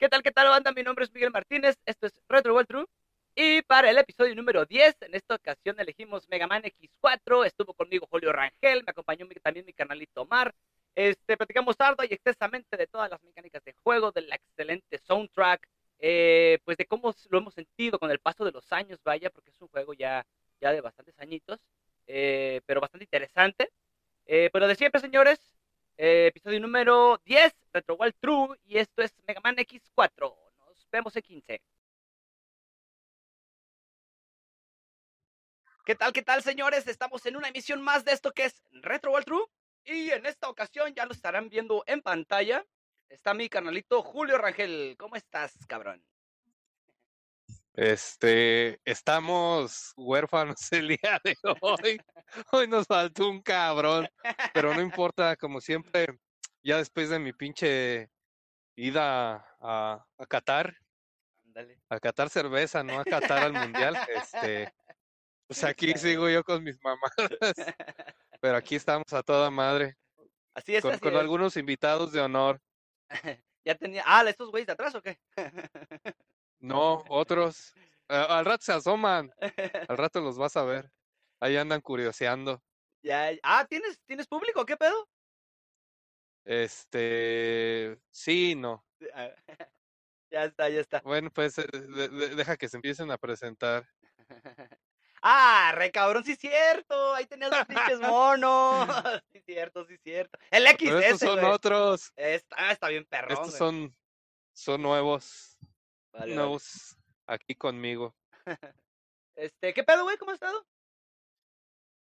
¿Qué tal, qué tal, banda? Mi nombre es Miguel Martínez, esto es Retro World True. Y para el episodio número 10, en esta ocasión elegimos Mega Man X4. Estuvo conmigo Julio Rangel, me acompañó también mi canalito Omar. Este, platicamos tarde y extensamente de todas las mecánicas de juego, del excelente soundtrack, eh, pues de cómo lo hemos sentido con el paso de los años, vaya, porque es un juego ya, ya de bastantes añitos, eh, pero bastante interesante. Eh, pero de siempre, señores, eh, episodio número 10, Retro World True, y esto es Mega Man X4. Nos vemos en 15. ¿Qué tal, qué tal, señores? Estamos en una emisión más de esto que es Retro World True. Y en esta ocasión ya lo estarán viendo en pantalla. Está mi canalito Julio Rangel. ¿Cómo estás, cabrón? Este, estamos huérfanos el día de hoy. Hoy nos faltó un cabrón, pero no importa, como siempre, ya después de mi pinche ida a, a Qatar, a Qatar cerveza, no a Qatar al mundial, este, pues aquí sigo yo con mis mamadas, pero aquí estamos a toda madre, Así es, con, así con es. algunos invitados de honor. Ya tenía. Ah, estos güeyes de atrás o qué? No, otros, al rato se asoman, al rato los vas a ver, ahí andan curioseando. ya, ah, ¿tienes, ¿tienes público? ¿Qué pedo? Este, sí, no. Ah, ya está, ya está. Bueno, pues eh, de- de- deja que se empiecen a presentar. Ah, re cabrón, sí cierto. Ahí tenías los pinches monos. Sí cierto, sí cierto. El Pero XS, estos son güey. otros. Está, está bien perrón, Estos güey. son, son nuevos. Vale, aquí conmigo. Este, ¿qué pedo, güey? ¿Cómo has estado?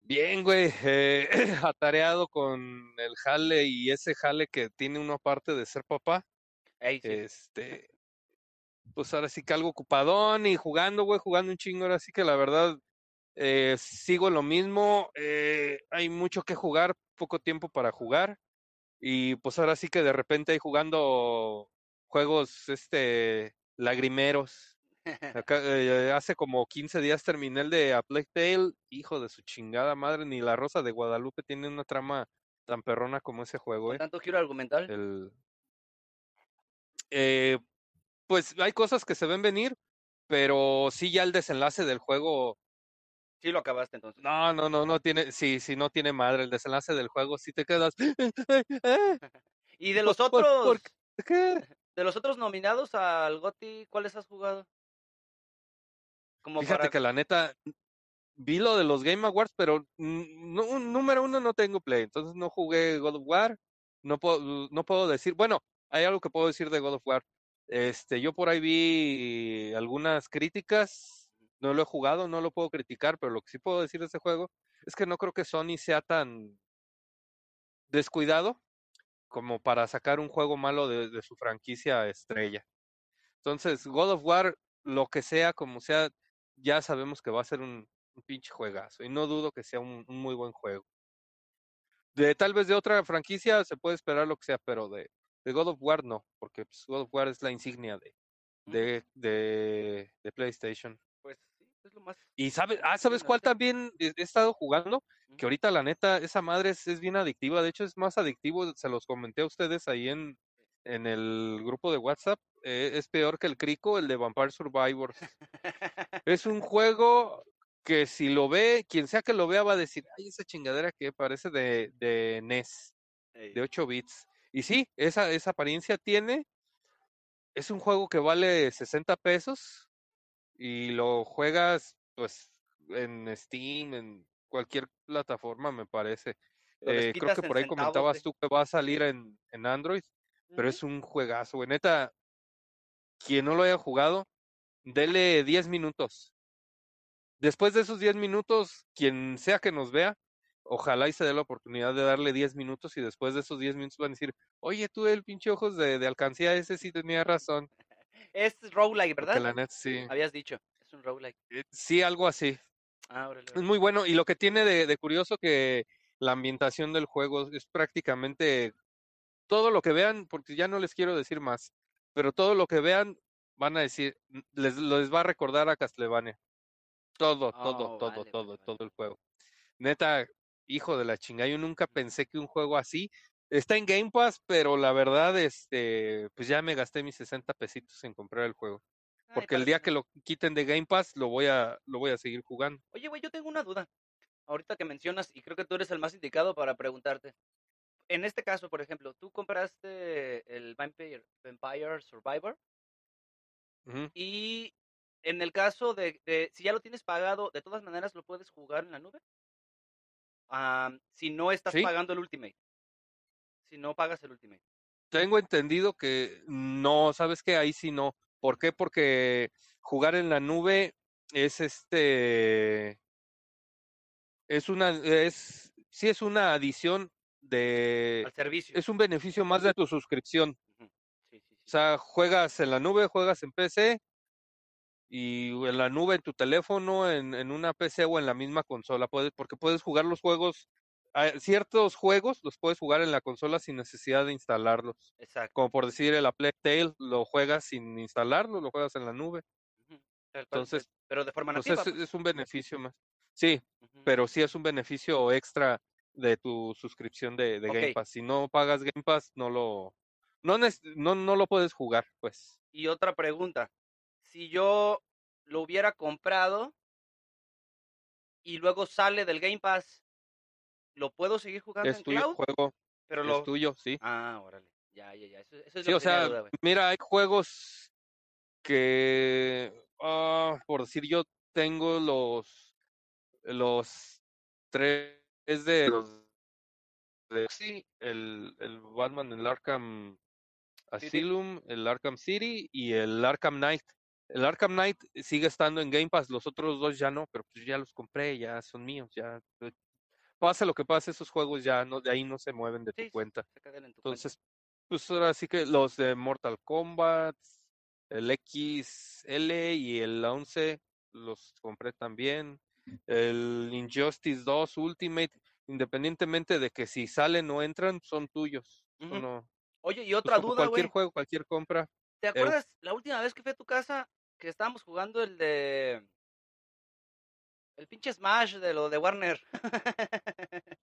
Bien, güey. eh, atareado con el jale y ese jale que tiene uno aparte de ser papá. Ey, sí. Este, pues ahora sí que algo ocupadón y jugando, güey, jugando un chingo. Ahora sí que la verdad eh, sigo lo mismo. eh, hay mucho que jugar, poco tiempo para jugar. Y pues ahora sí que de repente hay jugando juegos este lagrimeros. Acá, eh, hace como 15 días terminé el de A Plague Tale. Hijo de su chingada madre, ni la Rosa de Guadalupe tiene una trama tan perrona como ese juego, eh. tanto giro argumental. El, eh, pues hay cosas que se ven venir, pero sí ya el desenlace del juego, Sí lo acabaste entonces. no, no, no, no tiene, sí, sí, no tiene madre. El desenlace del juego sí te quedas. Y de los ¿Por- por- otros, por ¿Qué? De los otros nominados al GOTY, ¿cuáles has jugado? Como Fíjate para... que la neta, vi lo de los Game Awards, pero no, número uno no tengo Play, entonces no jugué God of War, no puedo, no puedo decir, bueno, hay algo que puedo decir de God of War. Este, yo por ahí vi algunas críticas, no lo he jugado, no lo puedo criticar, pero lo que sí puedo decir de este juego es que no creo que Sony sea tan descuidado como para sacar un juego malo de, de su franquicia estrella. Entonces, God of War, lo que sea, como sea, ya sabemos que va a ser un, un pinche juegazo y no dudo que sea un, un muy buen juego. De tal vez de otra franquicia se puede esperar lo que sea, pero de, de God of War no, porque pues, God of War es la insignia de, de, de, de PlayStation. Sí, es lo más... Y sabes, ah, ¿sabes cuál también he, he estado jugando? Que ahorita la neta, esa madre es, es bien adictiva, de hecho es más adictivo, se los comenté a ustedes ahí en, en el grupo de WhatsApp, eh, es peor que el Crico, el de Vampire Survivors. Es un juego que si lo ve, quien sea que lo vea va a decir, ay, esa chingadera que parece de, de NES, de 8 bits. Y sí, esa, esa apariencia tiene. Es un juego que vale 60 pesos y lo juegas pues en Steam, en cualquier plataforma me parece. Eh, creo que por ahí comentabas güey. tú que va a salir en, en Android, pero es un juegazo, güey. Neta, quien no lo haya jugado, dele 10 minutos. Después de esos 10 minutos, quien sea que nos vea, ojalá y se dé la oportunidad de darle 10 minutos y después de esos 10 minutos van a decir, oye, tú el pinche ojos de, de alcancía, ese sí tenía razón. Es roguelike, ¿verdad? la net sí. Habías dicho, es un roguelike. eh, Sí, algo así. Ah, órale, Es muy bueno. Y lo que tiene de, de curioso que la ambientación del juego es prácticamente todo lo que vean, porque ya no les quiero decir más, pero todo lo que vean van a decir, les, les va a recordar a Castlevania. Todo, todo, Oh, todo, vale, todo, vale. todo el juego. Neta, hijo de la chingada, yo nunca pensé que un juego así está en Game Pass, pero la verdad, este, pues ya me gasté mis 60 pesitos en comprar el juego. Ay, Porque el día que lo quiten de Game Pass, lo voy a, lo voy a seguir jugando. Oye, güey, yo tengo una duda. Ahorita que mencionas, y creo que tú eres el más indicado para preguntarte. En este caso, por ejemplo, tú compraste el Vampire, Vampire Survivor y en el caso de, de- si ya lo tienes pagado, de todas maneras lo puedes jugar en la nube. Si no estás Sí. pagando el Ultimate. Si no pagas el Ultimate. Tengo entendido que no, ¿sabes qué? Ahí sí no. ¿Por qué? Porque jugar en la nube es este, es una, es, sí es una adición de, Al servicio. es un beneficio más de tu suscripción. Sí, sí, sí. O sea, juegas en la nube, juegas en PC y en la nube en tu teléfono, en, en una PC o en la misma consola, puedes, porque puedes jugar los juegos, ciertos juegos los puedes jugar en la consola sin necesidad de instalarlos. Exacto. Como por decir el Plague Tale, lo juegas sin instalarlo, lo juegas en la nube. Entonces, pero de forma Pues nativa. es, pues. es un beneficio más. Sí, pero sí es un beneficio extra de tu suscripción de, de Game. Pass. Si no pagas Game Pass, no lo, no, no, no lo puedes jugar, pues. Y otra pregunta, si yo lo hubiera comprado y luego sale del Game Pass, ¿lo puedo seguir jugando Es en tuyo cloud? juego, Pero es lo... tuyo, sí. Ah, órale, ya, ya, ya, eso, eso es Sí, lo o que sea, duda, mira, hay juegos que, ah, por decir, yo tengo los, los tres de los de sí, el, el Batman, el Arkham City. Asylum, el Arkham City y el Arkham Knight. El Arkham Knight sigue estando en Game Pass, los otros dos ya no, pero pues ya los compré, ya son míos, ya. Pase lo que pase, esos juegos ya no, de ahí no se mueven de tu Sí, cuenta. se quedan en tu cuenta. Entonces, pues ahora sí que los de Mortal Kombat, el XL y el 11 los compré también. El Injustice 2 Ultimate, independientemente de que si salen o entran, son tuyos. No, Oye, y pues otra duda, cualquier juego, cualquier compra. ¿te acuerdas la última vez que fui a tu casa que estábamos jugando el de... El pinche Smash de lo de Warner?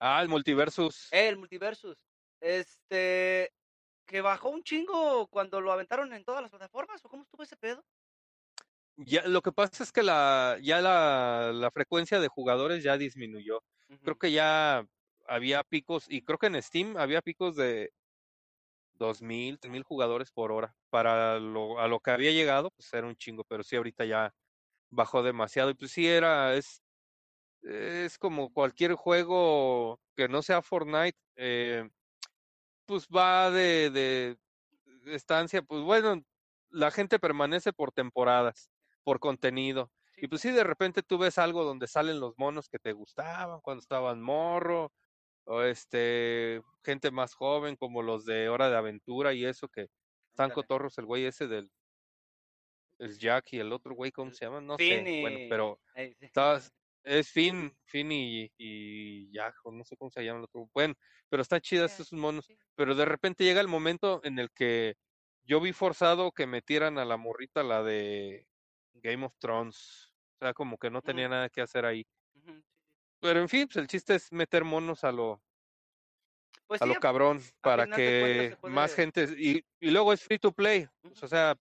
Ah, el Multiversus. el Multiversus. Este... Que bajó un chingo cuando lo aventaron en todas las plataformas, ¿o cómo estuvo ese pedo? Ya, lo que pasa es que la, ya la, la frecuencia de jugadores ya disminuyó. Creo que ya había picos, y creo que en Steam había picos de 2.000, 3.000 jugadores por hora. Para lo, a lo que había llegado, pues era un chingo, pero sí ahorita ya bajó demasiado. Y pues sí era, es, es como cualquier juego que no sea Fortnite, eh, pues va de, de estancia, pues bueno, la gente permanece por temporadas, por contenido. Sí, Y pues sí, de repente tú ves algo donde salen los monos que te gustaban cuando estaban morro, o este, gente más joven como los de Hora de Aventura y eso que están cotorros, el güey ese del el Jack y el otro güey, ¿cómo se llama? No Finn sé, bueno, pero. Estabas- es Finn, Finn y, y Jack, o no sé cómo se llama el otro. Bueno, pero están chidas Ya, esos monos. Pero de repente llega el momento en el que yo vi forzado que metieran a la morrita la de Game of Thrones. O sea, como que no tenía nada que hacer ahí. Pero en fin, pues el chiste es meter monos a lo, Pues a sí, lo cabrón para que más gente. Y, y luego es free to play. pues, o sea,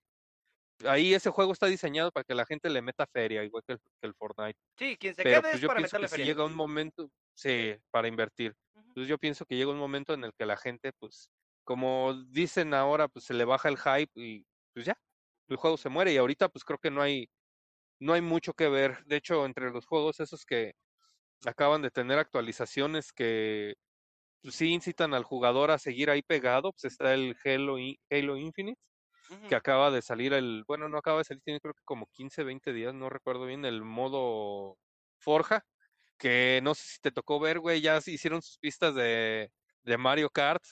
ahí ese juego está diseñado para que la gente le meta feria, igual que el, que el Fortnite. sí, quien se Pero quede pues es yo para pienso meterle que si feria. llega un momento, sí, para invertir. Entonces yo pienso que llega un momento en el que la gente, pues, como dicen ahora, pues se le baja el hype y pues ya, el juego se muere. Y ahorita pues creo que no hay, no hay mucho que ver. De hecho, entre los juegos esos que acaban de tener actualizaciones que pues, sí incitan al jugador a seguir ahí pegado, pues está el Halo Infinite, Que acaba de salir el, bueno, no acaba de salir, tiene creo que como 15, 20 días, no recuerdo bien, el modo Forja, que no sé si te tocó ver, güey, ya hicieron sus pistas de, de Mario Kart.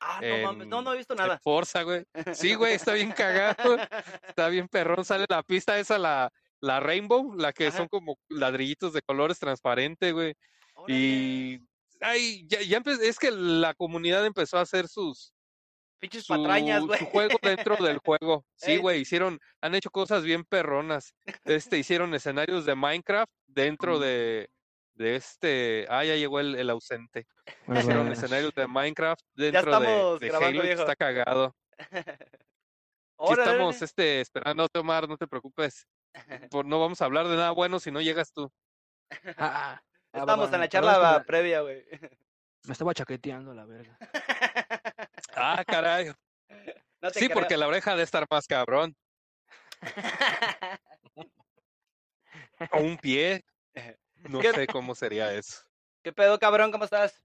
Ah, no mames, no, no he visto nada. Forza, güey. Sí, güey, está bien cagado, está bien perrón, sale la pista esa, la, la Rainbow, la que Ajá. son como ladrillitos de colores transparentes, güey. Órale. Y ay, ya, ya es que la comunidad empezó a hacer sus Pinches su, patrañas, güey. su juego dentro del juego. Sí, Ey. güey, hicieron, han hecho cosas bien perronas. Este, hicieron escenarios de Minecraft dentro de, de este. Ah, ya llegó el, el ausente. Hicieron buenas. escenarios de Minecraft dentro de, estamos de grabando, Halo viejo. está cagado. Aquí estamos este, esperando, Omar, no te preocupes. Por- no vamos a hablar de nada bueno si no llegas tú. Ah, ah, va, Estamos va, en la charla que previa, güey. Me estaba chaqueteando la verga. Ah, caray. No te Sí, creo. porque la oreja de estar más cabrón. O un pie. No ¿Qué- sé cómo sería eso. ¿Qué pedo, cabrón? ¿Cómo estás?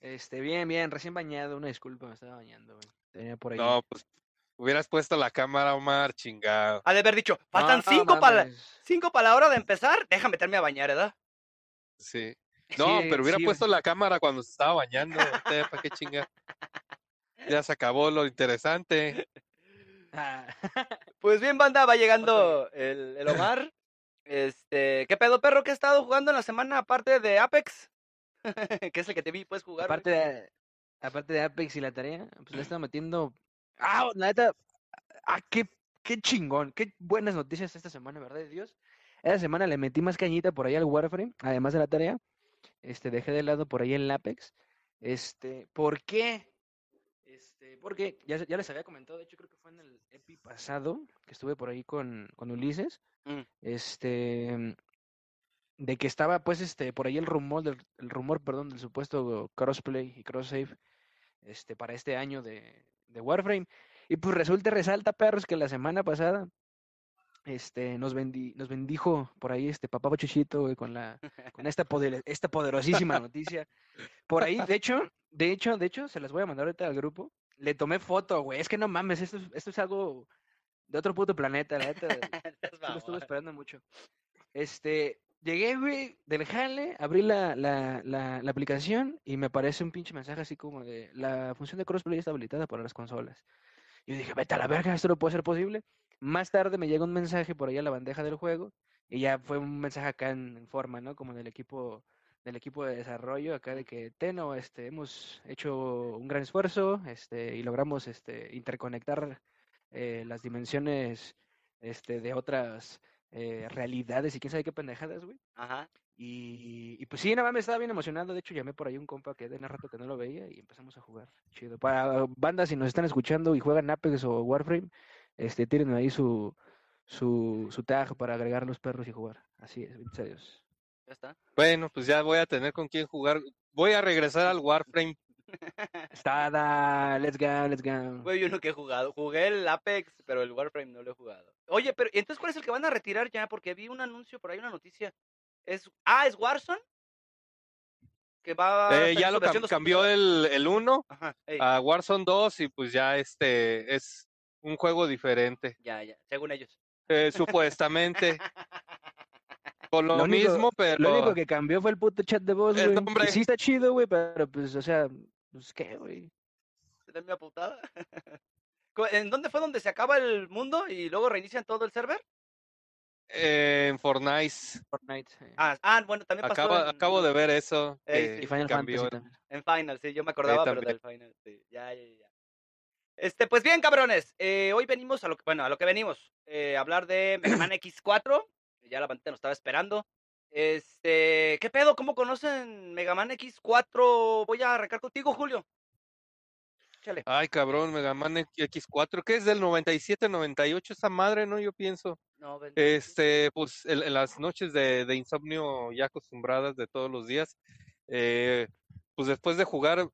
Este, bien, bien, recién bañado, una disculpa, me estaba bañando, güey. Tenía por ahí. No, pues hubieras puesto la cámara, Omar, chingado. Ha de haber dicho, No, faltan no cinco para mames. cinco para la hora de empezar. Deja meterme a bañar, ¿verdad? Sí. No, Sí, pero hubiera sí, puesto la cámara cuando se estaba bañando. ¿Para qué chinga? Ya se acabó lo interesante. Ah, Pues bien, banda, va llegando el, el Omar. Este, ¿qué pedo, perro? ¿Qué has estado jugando en la semana aparte de Apex? que es el que te vi, puedes jugar. aparte, de, aparte de Apex y la tarea, pues le he estado metiendo. Ah, la neta. Ah, qué, qué chingón, qué buenas noticias esta semana, ¿verdad de Dios? Esta semana le metí más cañita por ahí al Warframe, además de la tarea. Este, dejé de lado por ahí el Apex. Este, ¿por qué? Este, porque ya, ya les había comentado, de hecho creo que fue en el EPI pasado, que estuve por ahí con, con Ulises. Mm. Este, de que estaba pues este por ahí el rumor del el rumor, perdón, del supuesto crossplay y cross save este para este año de, de Warframe. Y pues resulta resalta, perros, que la semana pasada este nos vendi, nos bendijo por ahí este papá Chuchito, güey, con la con esta poder, esta poderosísima noticia. Por ahí, de hecho, de hecho, de hecho se las voy a mandar ahorita al grupo. Le tomé foto, güey. Es que no mames, esto, es- esto es algo de otro puto planeta, la neta. Lo estuve esperando mucho. Este, llegué, güey, del jale, abrí la, la, la, la aplicación y me aparece un pinche mensaje así como de la función de crossplay está habilitada para las consolas. Yo dije, vete a la verga, esto no puede ser posible. Más tarde me llega un mensaje por ahí a la bandeja del juego y ya fue un mensaje acá en, en forma, ¿no? Como del equipo del equipo de desarrollo acá de que Teno, este, hemos hecho un gran esfuerzo, este, y logramos, este, interconectar eh, las dimensiones, este, de otras eh, realidades y quién sabe qué pendejadas, güey. Ajá. Y, y pues sí, nada más me estaba bien emocionado. De hecho, llamé por ahí un compa que de rato que no lo veía y empezamos a jugar. Chido. Para bandas, si nos están escuchando y juegan Apex o Warframe, este, tírenme ahí su, su, su tag para agregar los perros y jugar. Así es, Dios. Ya está. Bueno, pues ya voy a tener con quién jugar. Voy a regresar al Warframe. Está, da, let's go, let's go. Güey, yo no que he jugado. Jugué el Apex, pero el Warframe no lo he jugado. Oye, pero ¿y entonces cuál es el que van a retirar ya? Porque vi un anuncio por ahí, una noticia. Es, ah, es Warzone. Que va a Eh, ya lo cam- cambió 2.0. el, el 1 Ajá, ey, a Warzone 2 y pues ya este es un juego diferente. ya, ya, según ellos. Eh, supuestamente. Con lo, Lo único- mismo, pero Lo único que cambió fue el puto chat de voz, güey. nombre. Sí está chido, güey, pero pues, o sea, pues qué, güey. ¿Se da mi putada? ¿En dónde fue donde se acaba el mundo y luego reinician todo el server? eh, en Fortnite Fortnite. eh. Ah, ah, bueno, también pasó acabo, en, acabo de ver eso. Ey, que y Final cambió. Fantasy también. en Final, sí, yo me acordaba, pero del Final, sí. Ya, ya, ya. Este, pues bien, cabrones, eh, hoy venimos a lo que, bueno, a lo que venimos, eh, a hablar de Mega Man X4, ya la bandita nos estaba esperando. Este, ¿qué pedo? ¿Cómo conocen Mega Man X4? Voy a arrancar contigo, Julio. Chale. Ay, cabrón, Mega Man X4, ¿qué es del 97, 98 esa madre, no? Yo pienso. No. Este, pues en, en las noches de, de insomnio ya acostumbradas de todos los días, eh, pues después de jugar,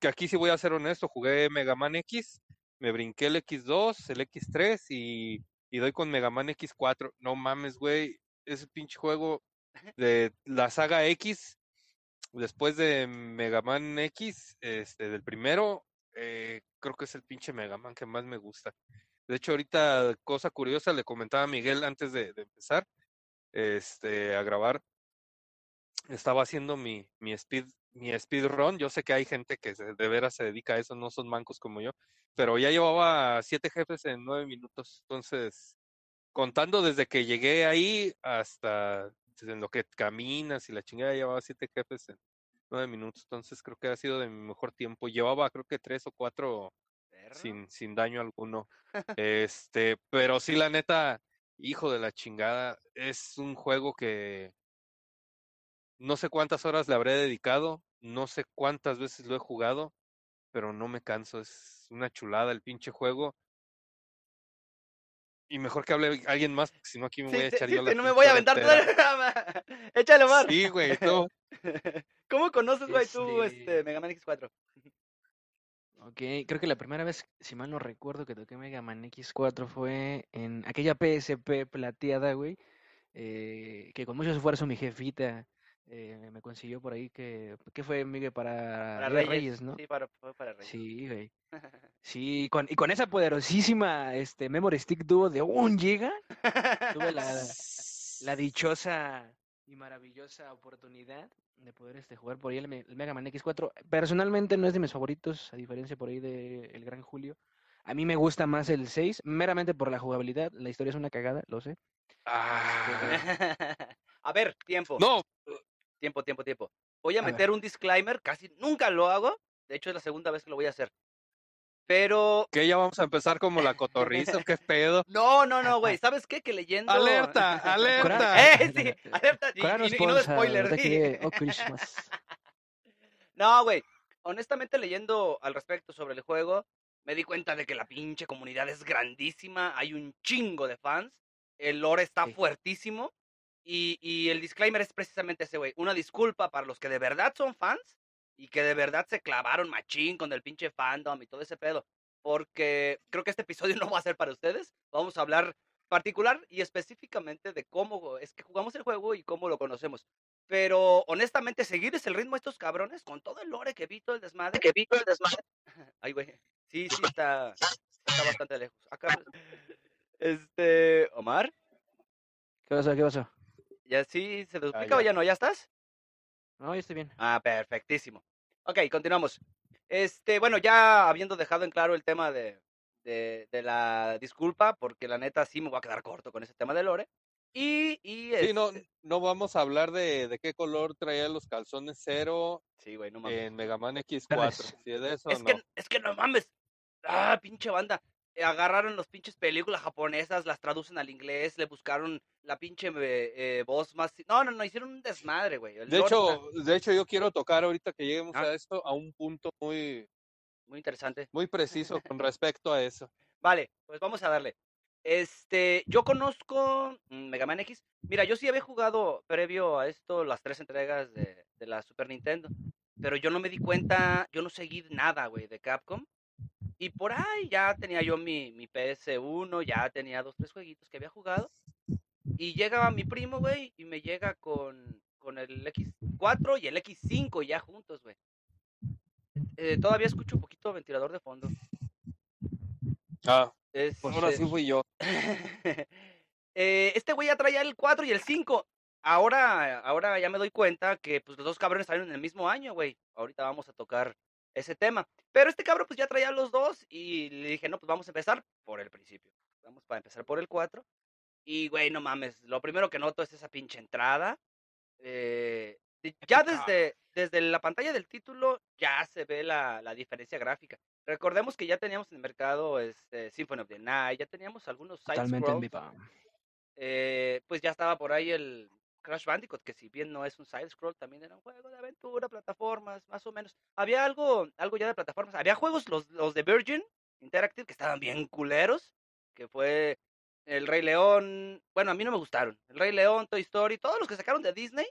que aquí sí voy a ser honesto, jugué Mega Man X, me brinqué el X2, el X3 y, y doy con Mega Man X4. No mames, güey, ese pinche juego de la saga X, después de Mega Man X, este, del primero, eh, creo que es el pinche Mega Man que más me gusta. De hecho, ahorita, cosa curiosa, le comentaba a Miguel antes de, de empezar este, a grabar. Estaba haciendo mi, mi speed, mi speedrun. Yo sé que hay gente que se- de veras se dedica a eso, no son mancos como yo, pero ya llevaba siete jefes en nueve minutos. Entonces, contando desde que llegué ahí hasta en lo que caminas y la chingada, llevaba siete jefes en nueve minutos. Entonces, creo que ha sido de mi mejor tiempo. Llevaba, creo que tres o cuatro sin, sin daño alguno. Este, pero sí, la neta, hijo de la chingada, es un juego que, No sé cuántas horas le habré dedicado, no sé cuántas veces lo he jugado, pero no me canso. Es una chulada el pinche juego. Y mejor que hable alguien más, porque si no aquí me voy a echar sí, yo la sí, no me voy a aventar todo el programa. Échale, Omar. Sí, güey, no. ¿Cómo conoces, güey, tú Este- este Mega Man X4? Ok, creo que la primera vez, si mal no recuerdo, que toqué Mega Man X4 fue en aquella PSP plateada, güey, eh, que con mucho esfuerzo mi jefita eh, me consiguió por ahí que, ¿qué fue, Miguel? Para, Para de Reyes, Reyes, ¿no? Sí, para, para Reyes. Sí, güey. Sí, con, y con esa poderosísima este, Memory Stick Duo de un giga, tuve la, la dichosa y maravillosa oportunidad de poder este, jugar por ahí el, Me- el Mega Man X4. Personalmente no es de mis favoritos, a diferencia por ahí de El Gran Julio. A mí me gusta más el 6, meramente por la jugabilidad. La historia es una cagada, lo sé. Ah, a ver, tiempo. no, Tiempo, tiempo, tiempo. Voy a, A ver. meter un disclaimer, casi nunca lo hago. De hecho, es la segunda vez que lo voy a hacer. Pero. que ya vamos a empezar como la cotorriza, qué pedo. No, no, no, güey. ¿Sabes qué? Que leyendo. Alerta, alerta. ¡Eh, sí! Alerta. Y, y- y no spoiler. de sí. que- oh, Christmas. No, güey. Honestamente, leyendo al respecto sobre el juego, me di cuenta de que la pinche comunidad es grandísima. Hay un chingo de fans. El lore está Sí. fuertísimo. Y, y el disclaimer es precisamente ese, güey. Una disculpa para los que de verdad son fans y que de verdad se clavaron machín con el pinche fandom y todo ese pedo. Porque creo que este episodio no va a ser para ustedes. Vamos a hablar particular y específicamente de cómo es que jugamos el juego y cómo lo conocemos. Pero honestamente, seguirles el ritmo a estos cabrones con todo el lore que vi, todo el desmadre. Que vi todo el desmadre. Ay, güey. Sí, sí, está, está bastante lejos. Acá. Este. Omar, ¿Qué pasó? ¿Qué pasó? ¿Ya sí se duplica ya. o ya no? ¿Ya estás? No, yo estoy bien. Ah, perfectísimo. Ok, continuamos. Este, bueno, ya habiendo dejado en claro el tema de, de, de la disculpa, porque la neta sí me voy a quedar corto con ese tema de Lore. Y, y Sí, no, este- no vamos a hablar de, de qué color traía los calzones cero Sí, güey, no mames. en Mega Man X4. Verdes. Si de eso es, no. que, es que no mames. Ah, pinche banda. Agarraron los pinches películas japonesas, las traducen al inglés, le buscaron la pinche eh, eh, voz más. No, no, no, hicieron un desmadre, güey. El De hecho, está de hecho, yo quiero tocar ahorita que lleguemos Ah. a esto a un punto muy, muy interesante. muy preciso con respecto a eso. Vale, pues vamos a darle. Este, yo conozco mm, Mega Man X. Mira, yo sí había jugado previo a esto las tres entregas de, de la Super Nintendo. Pero yo no me di cuenta, yo no seguí nada, güey, de Capcom. Y por ahí ya tenía yo mi, mi PS1, ya tenía dos, tres jueguitos que había jugado. Y llega mi primo, güey, y me llega con, con el X4 y el X5 ya juntos, güey. Eh, todavía escucho un poquito ventilador de fondo. Ah, Este, ahora sí fui yo. Eh, este güey ya traía el 4 y el 5. Ahora, ahora ya me doy cuenta que pues los dos cabrones salieron en el mismo año, güey. Ahorita vamos a tocar ese tema. Pero este cabrón pues ya traía los dos y le dije, no, pues vamos a empezar por el principio. Vamos para empezar por el 4. Y, güey, no mames, lo primero que noto es esa pinche entrada. Eh, ya desde, desde la pantalla del título ya se ve la, la diferencia gráfica. Recordemos que ya teníamos en el mercado este, Symphony of the Night, ya teníamos algunos side Totalmente en eh, pues ya estaba por ahí el Crash Bandicoot, que si bien no es un side scroll, también era un juego de aventura, plataformas, más o menos. Había algo, algo ya de plataformas. Había juegos, los, los de Virgin Interactive, que estaban bien culeros, que fue El Rey León. Bueno, a mí no me gustaron. El Rey León, Toy Story, todos los que sacaron de Disney,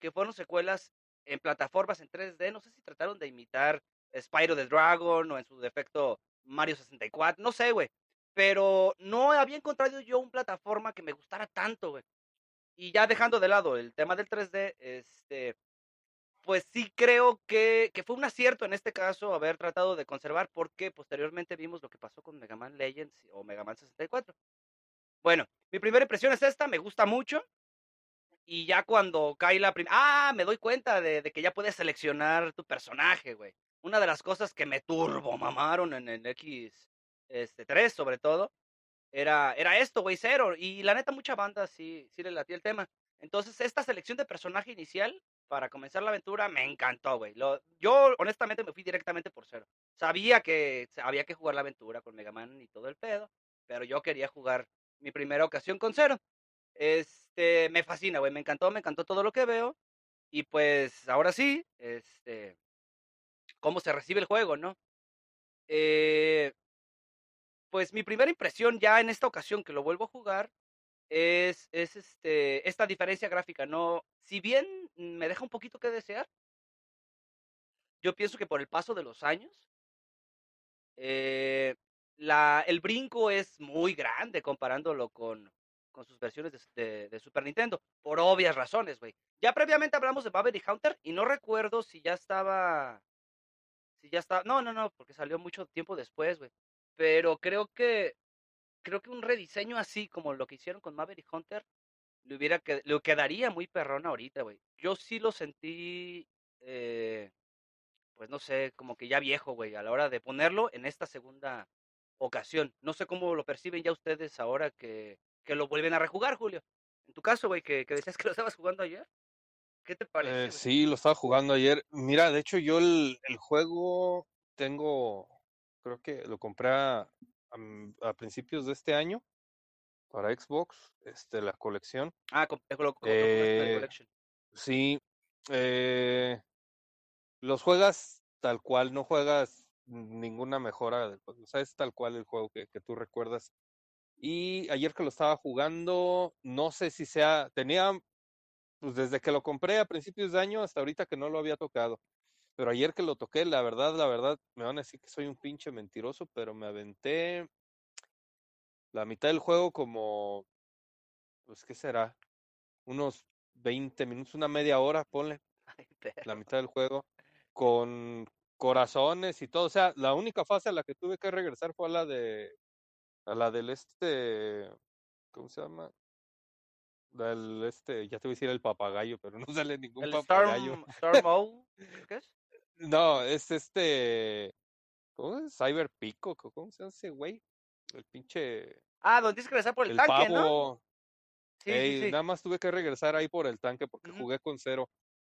que fueron secuelas en plataformas en 3D. No sé si trataron de imitar Spyro the Dragon o en su defecto Mario 64, no sé, güey. Pero no había encontrado yo un plataforma que me gustara tanto, güey. Y ya dejando de lado el tema del 3D, este, pues sí creo que, que fue un acierto en este caso haber tratado de conservar, porque posteriormente vimos lo que pasó con Mega Man Legends o Mega Man 64. Bueno, mi primera impresión es esta, me gusta mucho. Y ya cuando cae la primera... Ah, me doy cuenta de, que ya puedes seleccionar tu personaje, güey. Una de las cosas que me turbo mamaron en el X este, 3, sobre todo, era, era esto, güey, cero. Y la neta, mucha banda sí, sí le latía el tema. Entonces, esta selección de personaje inicial para comenzar la aventura me encantó, güey. Yo, honestamente, me fui directamente por cero. Sabía que había que jugar la aventura con Mega Man y todo el pedo, pero yo quería jugar mi primera ocasión con cero. Este, me fascina, güey, me encantó, me encantó todo lo que veo. Y pues ahora sí, este, cómo se recibe el juego, ¿no? Eh, pues mi primera impresión ya en esta ocasión que lo vuelvo a jugar es, es este, esta diferencia gráfica, ¿no? Si bien me deja un poquito que desear, yo pienso que por el paso de los años, eh, la, el brinco es muy grande comparándolo con, con sus versiones de, de- Super Nintendo, por obvias razones, güey. Ya previamente hablamos de Maverick Hunter y no recuerdo si ya estaba, si ya estaba, no, no, no, porque salió mucho tiempo después, güey. Pero creo que, creo que un rediseño así como lo que hicieron con Maverick Hunter, le hubiera que, le quedaría muy perrón ahorita, güey. Yo sí lo sentí, eh, pues no sé, como que ya viejo, güey, a la hora de ponerlo en esta segunda ocasión. No sé cómo lo perciben ya ustedes ahora que, que lo vuelven a rejugar, Julio. En tu caso, güey, que, que decías que lo estabas jugando ayer. ¿Qué te parece? Eh, sí, lo estaba jugando ayer. Mira, de hecho yo el, el juego tengo, creo que lo compré a, principios de este año para Xbox, este, la colección. Ah, con, con- con- Eh, Collection. Sí, eh, los juegas tal cual, no juegas ninguna mejora del juego, o sea, es tal cual el juego que, que tú recuerdas. Y ayer que lo estaba jugando, no sé si sea, tenía, pues desde que lo compré a principios de año hasta ahorita que no lo había tocado. Pero ayer que lo toqué, la verdad, la verdad, me van a decir que soy un pinche mentiroso, pero me aventé la mitad del juego como, pues, ¿qué será? Unos 20 minutos, una media hora, ponle. Ay, la mitad del juego con corazones y todo. O sea, la única fase a la que tuve que regresar fue a la de a la del este ¿cómo se llama? Del este, ya te voy a decir el papagayo, pero no sale ningún El papagayo. Storm, Storm que es. No, es este ¿cómo es? Cyber Pico, ¿cómo se llama ese güey? El pinche Ah, donde tienes que regresar por el, el tanque, ¿no? pavo. Sí, Ey, sí, sí. Nada más tuve que regresar ahí por el tanque porque jugué con cero.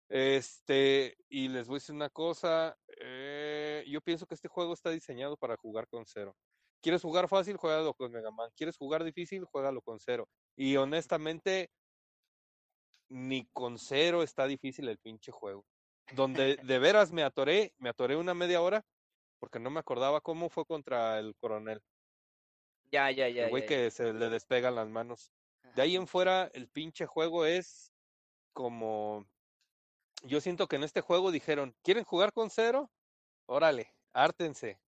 Este, y les voy a decir una cosa, eh, yo pienso que este juego está diseñado para jugar con cero. ¿Quieres jugar fácil? Juégalo con Mega Man. ¿Quieres jugar difícil? Juégalo con cero. Y honestamente, ni con cero está difícil el pinche juego. Donde de veras me atoré, me atoré una media hora porque no me acordaba cómo fue contra el coronel, Ya, ya, ya. el güey ya, ya. que se le despegan las manos. De ahí en fuera, el pinche juego es como. Yo siento que en este juego dijeron: ¿Quieren jugar con cero? Órale, hártense.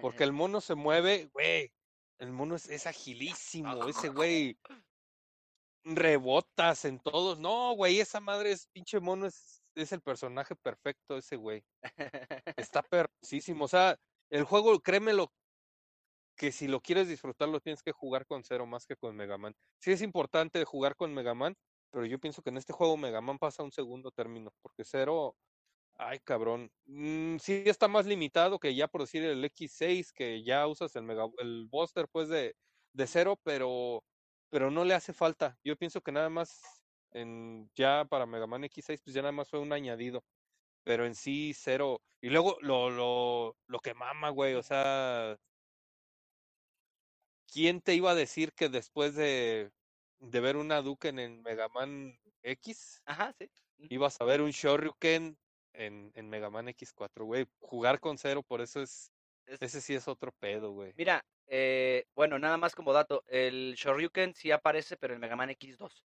Porque el mono se mueve, güey. El mono es, es agilísimo. Ese güey rebotas en todos. No, güey, esa madre es pinche mono. Es, es el personaje perfecto, ese güey. Está perrosísimo. O sea, el juego, créemelo, que si lo quieres disfrutar, lo tienes que jugar con cero más que con Mega Man. Sí es importante jugar con Mega Man, pero yo pienso que en este juego Mega Man pasa a un segundo término, porque cero, ay cabrón, mm, sí está más limitado que ya por decir el X6, que ya usas el Mega, el Buster pues de, de cero, pero, pero no le hace falta. Yo pienso que nada más en, ya para Mega Man X6, pues ya nada más fue un añadido. Pero en sí, cero. Y luego lo, lo, lo que mama, güey, o sea, ¿quién te iba a decir que después de, de ver una Duken en Mega Man X, Ajá, sí. Ujú. ibas a ver un Shoryuken en, en Mega Man X4, güey? Jugar con cero, por eso es, Es- ese sí es otro pedo, güey. Mira, eh, bueno, nada más como dato, el Shoryuken sí aparece, pero en Mega Man X2.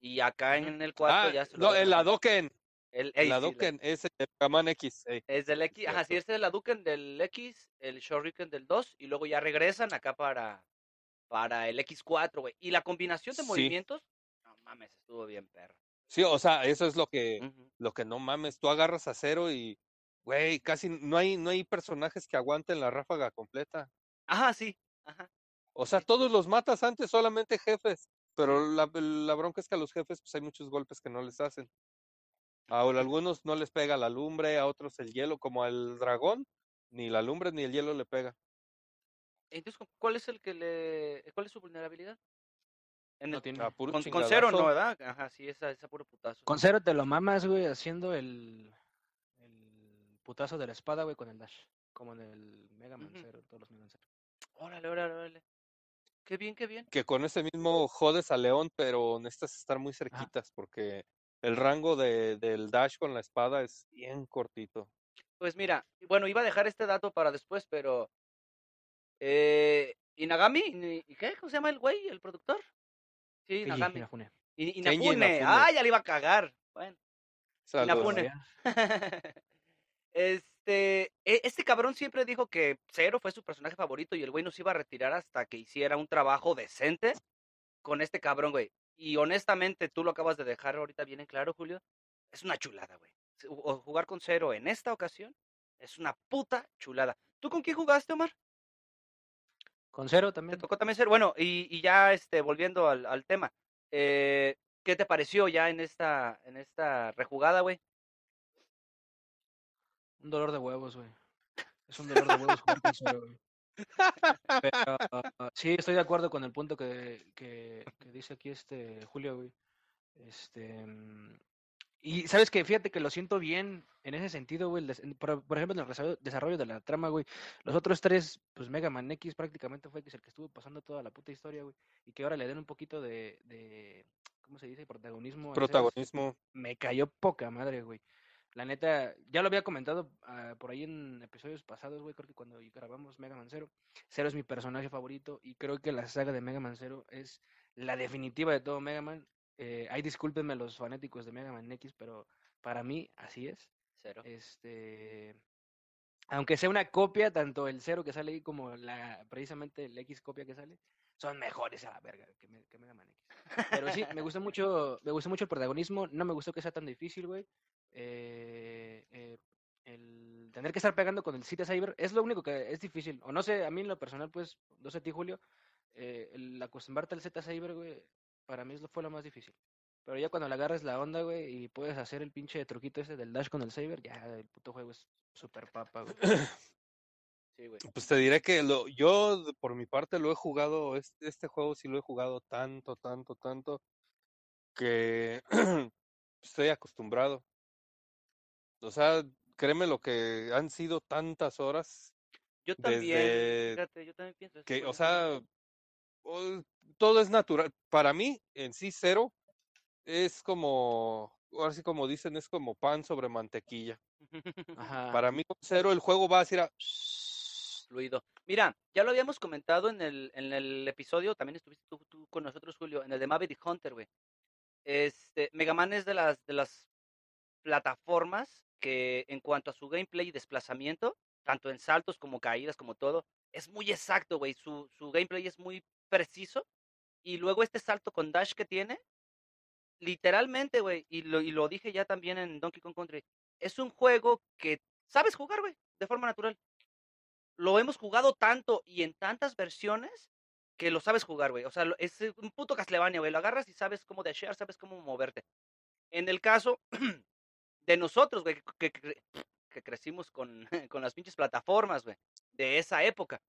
Y acá en el 4 Ah, ya se lo no, el a- Hadouken, El, el sí, Hadouken es el de Mega Man X. ey. es del X, ajá, sí, este es el Hadouken del X, el Shoryuken del 2, y luego ya regresan acá para, para el X4, güey. Y la combinación de Sí. movimientos, no mames, estuvo bien perro. Sí, o sea, eso es lo que, lo que no mames, tú agarras a cero y, güey, casi no hay, no hay personajes que aguanten la ráfaga completa. Ajá, sí, ajá. O sea, todos los matas antes, solamente jefes. Pero la, la bronca es que a los jefes, pues hay muchos golpes que no les hacen. A algunos no les pega la lumbre, a otros el hielo, como al dragón, ni la lumbre ni el hielo le pega. Entonces, ¿cu- ¿cuál es el que le, cuál es su vulnerabilidad? En No el- tiene. Con, con cero no. ¿verdad? Ajá, sí, esa, esa puro putazo. Con cero te lo mamas, güey, haciendo el, el putazo de la espada, güey, con el dash. Como en el Mega Man. Zero, todos los Mega Man Zero. Órale, órale, órale. Qué bien, qué bien. Que con ese mismo jodes a León, pero necesitas estar muy cerquitas porque el rango de, del dash con la espada es bien cortito. Pues mira, bueno, iba a dejar este dato para después, pero. Eh, Inagami, Ini- ¿y ¿qué? ¿Cómo se llama el güey, el productor? Sí, Inagami. Inafune. Inafune. Inafune. Ah, ya le iba a cagar. Bueno. Saludos. Inafune. Ya. este, e- este cabrón siempre dijo que Zero fue su personaje favorito y el güey no se iba a retirar hasta que hiciera un trabajo decente con este cabrón, güey. Y honestamente, tú lo acabas de dejar ahorita bien en claro, Julio. Es una chulada, güey. O- Jugar con Zero en esta ocasión es una puta chulada. ¿Tú con quién jugaste, Omar? Con cero Te también. tocó también ser, bueno, y, y ya este, volviendo al, al tema, eh, ¿qué te pareció ya en esta, en esta rejugada, güey? Un dolor de huevos, güey. Es un dolor de huevos jugar güey. Pero sí, estoy de acuerdo con el punto que, que, que dice aquí este Julio, güey. Este, mm, y sabes que fíjate que lo siento bien en ese sentido, güey. Por, por ejemplo, en el desarrollo, de la trama, güey. Los otros tres, pues Mega Man X prácticamente fue que es el que estuvo pasando toda la puta historia, güey. Y que ahora le den un poquito de, de ¿cómo se dice? Protagonismo. Protagonismo. me cayó poca madre, güey. La neta, ya lo había comentado ah, por ahí en episodios pasados, güey, creo que cuando grabamos Mega Man Zero. Zero es mi personaje favorito y creo que la saga de Mega Man Zero es la definitiva de todo Mega Man. Eh, ay, discúlpenme los fanáticos de Mega Man X, pero para mí así es. Cero. Este, aunque sea una copia, tanto el Zero que sale ahí como la precisamente el X copia que sale, son mejores a la verga que, Me- que Mega Man X. Pero sí, me gustó mucho, me gustó mucho el protagonismo, no me gustó que sea tan difícil, güey. Eh, eh, tener que estar pegando con el City Cyber es lo único que es difícil. O no sé, a mí en lo personal, pues, no sé a ti, Julio, eh, el acostumbrarte al Z Cyber, güey, para mí fue lo más difícil. Pero ya cuando le agarras la onda, güey, y puedes hacer el pinche truquito ese del dash con el Saber, ya el puto juego es súper papa, güey. Sí, güey. Pues te diré que lo, yo por mi parte lo he jugado, este juego sí lo he jugado tanto, tanto, tanto, que estoy acostumbrado. O sea, créeme lo que han sido tantas horas Yo también, Desde fíjate, yo también pienso eso. que, güey. o sea, todo es natural. Para mí, en sí, cero, es como, ahora sí como dicen, es como pan sobre mantequilla. Ajá. Para mí, con cero, el juego va a ir a... fluido. Mira, ya lo habíamos comentado en el, en el episodio, también estuviste tú, tú con nosotros, Julio, en el de Maverick Hunter, güey. Este, Mega Man es de las, de las plataformas que en cuanto a su gameplay y desplazamiento, tanto en saltos como caídas, como todo, es muy exacto, güey. Su, su gameplay es muy preciso. Y luego este salto con dash que tiene, literalmente, güey, y lo, y lo dije ya también en Donkey Kong Country, es un juego que sabes jugar, güey, de forma natural. Lo hemos jugado tanto y en tantas versiones que lo sabes jugar, güey. O sea, es un puto Castlevania, güey. Lo agarras y sabes cómo dashear, sabes cómo moverte. En el caso de nosotros, güey, que, que, crecimos con, con las pinches plataformas, güey, de esa época.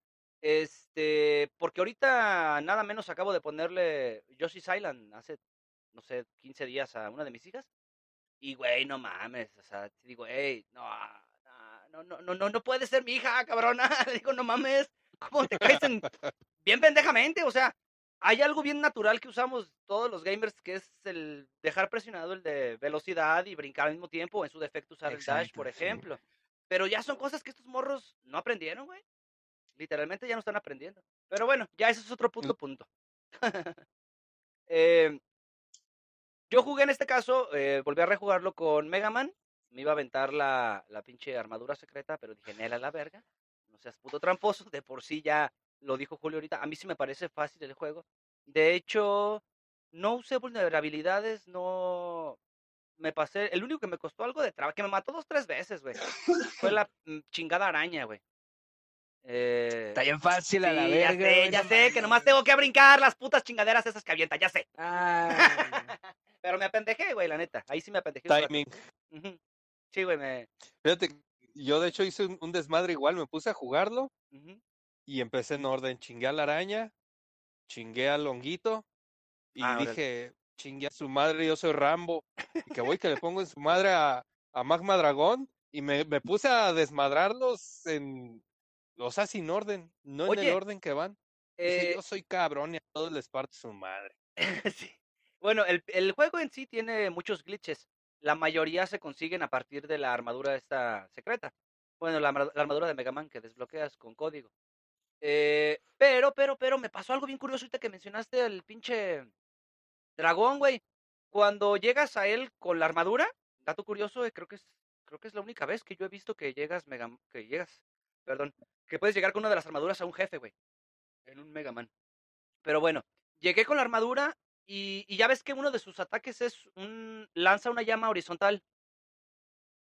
Este, porque ahorita nada menos acabo de ponerle Yoshi's Island hace, no sé, 15 días a una de mis hijas. Y, güey, no mames, o sea, digo, hey, no, no, no, no, no, no puede ser mi hija, cabrona. Digo, no mames, ¿cómo te caes en... Bien pendejamente, o sea, hay algo bien natural que usamos todos los gamers, que es el dejar presionado el de velocidad y brincar al mismo tiempo, en su defecto usar el dash, por sí. ejemplo. Pero ya son cosas que estos morros no aprendieron, güey. Literalmente ya no están aprendiendo. Pero bueno, ya ese es otro puto punto. Eh, yo jugué en este caso, eh, volví a rejugarlo con Mega Man. Me iba a aventar la, la pinche armadura secreta, pero dije, Nela la verga. No seas puto tramposo. De por sí ya lo dijo Julio ahorita. A mí sí me parece fácil el juego. De hecho, no usé vulnerabilidades, no. Me pasé. El único que me costó algo de trabajo, que me mató dos, tres veces, güey. Fue la mm, chingada araña, güey. Eh, Está bien fácil a la verga. ya sé, ya sé, que nomás tengo que brincar las putas chingaderas esas que avienta, ya sé. Pero me apendejé, güey, la neta. Ahí sí me apendejé. Timing. Sí, güey, me. Fíjate, yo de hecho hice un, un desmadre igual, me puse a jugarlo ujú. Y empecé en orden. Chingué a la araña, chingué al honguito y Ah, órale. dije, chingue a su madre, yo soy Rambo. Y que voy que le pongo en su madre a, a Magma Dragón y me, me puse a desmadrarlos en, o sea, sin orden, no en el orden que van. Dije, Eh, yo soy cabrón y a todos les parto su madre. sí. Bueno, el, el juego en sí tiene muchos glitches. La mayoría se consiguen a partir de la armadura esta secreta. Bueno, la, la armadura de Mega Man que desbloqueas con código. Eh, pero, pero, pero, me pasó algo bien curioso ahorita que mencionaste el pinche dragón, güey. Cuando llegas a él con la armadura, dato curioso, eh, creo que es, creo que es la única vez que yo he visto que llegas Mega, que llegas, perdón, que puedes llegar con una de las armaduras a un jefe, güey, en un Mega Man. Pero bueno, llegué con la armadura y, y ya ves que uno de sus ataques es un lanza una llama horizontal.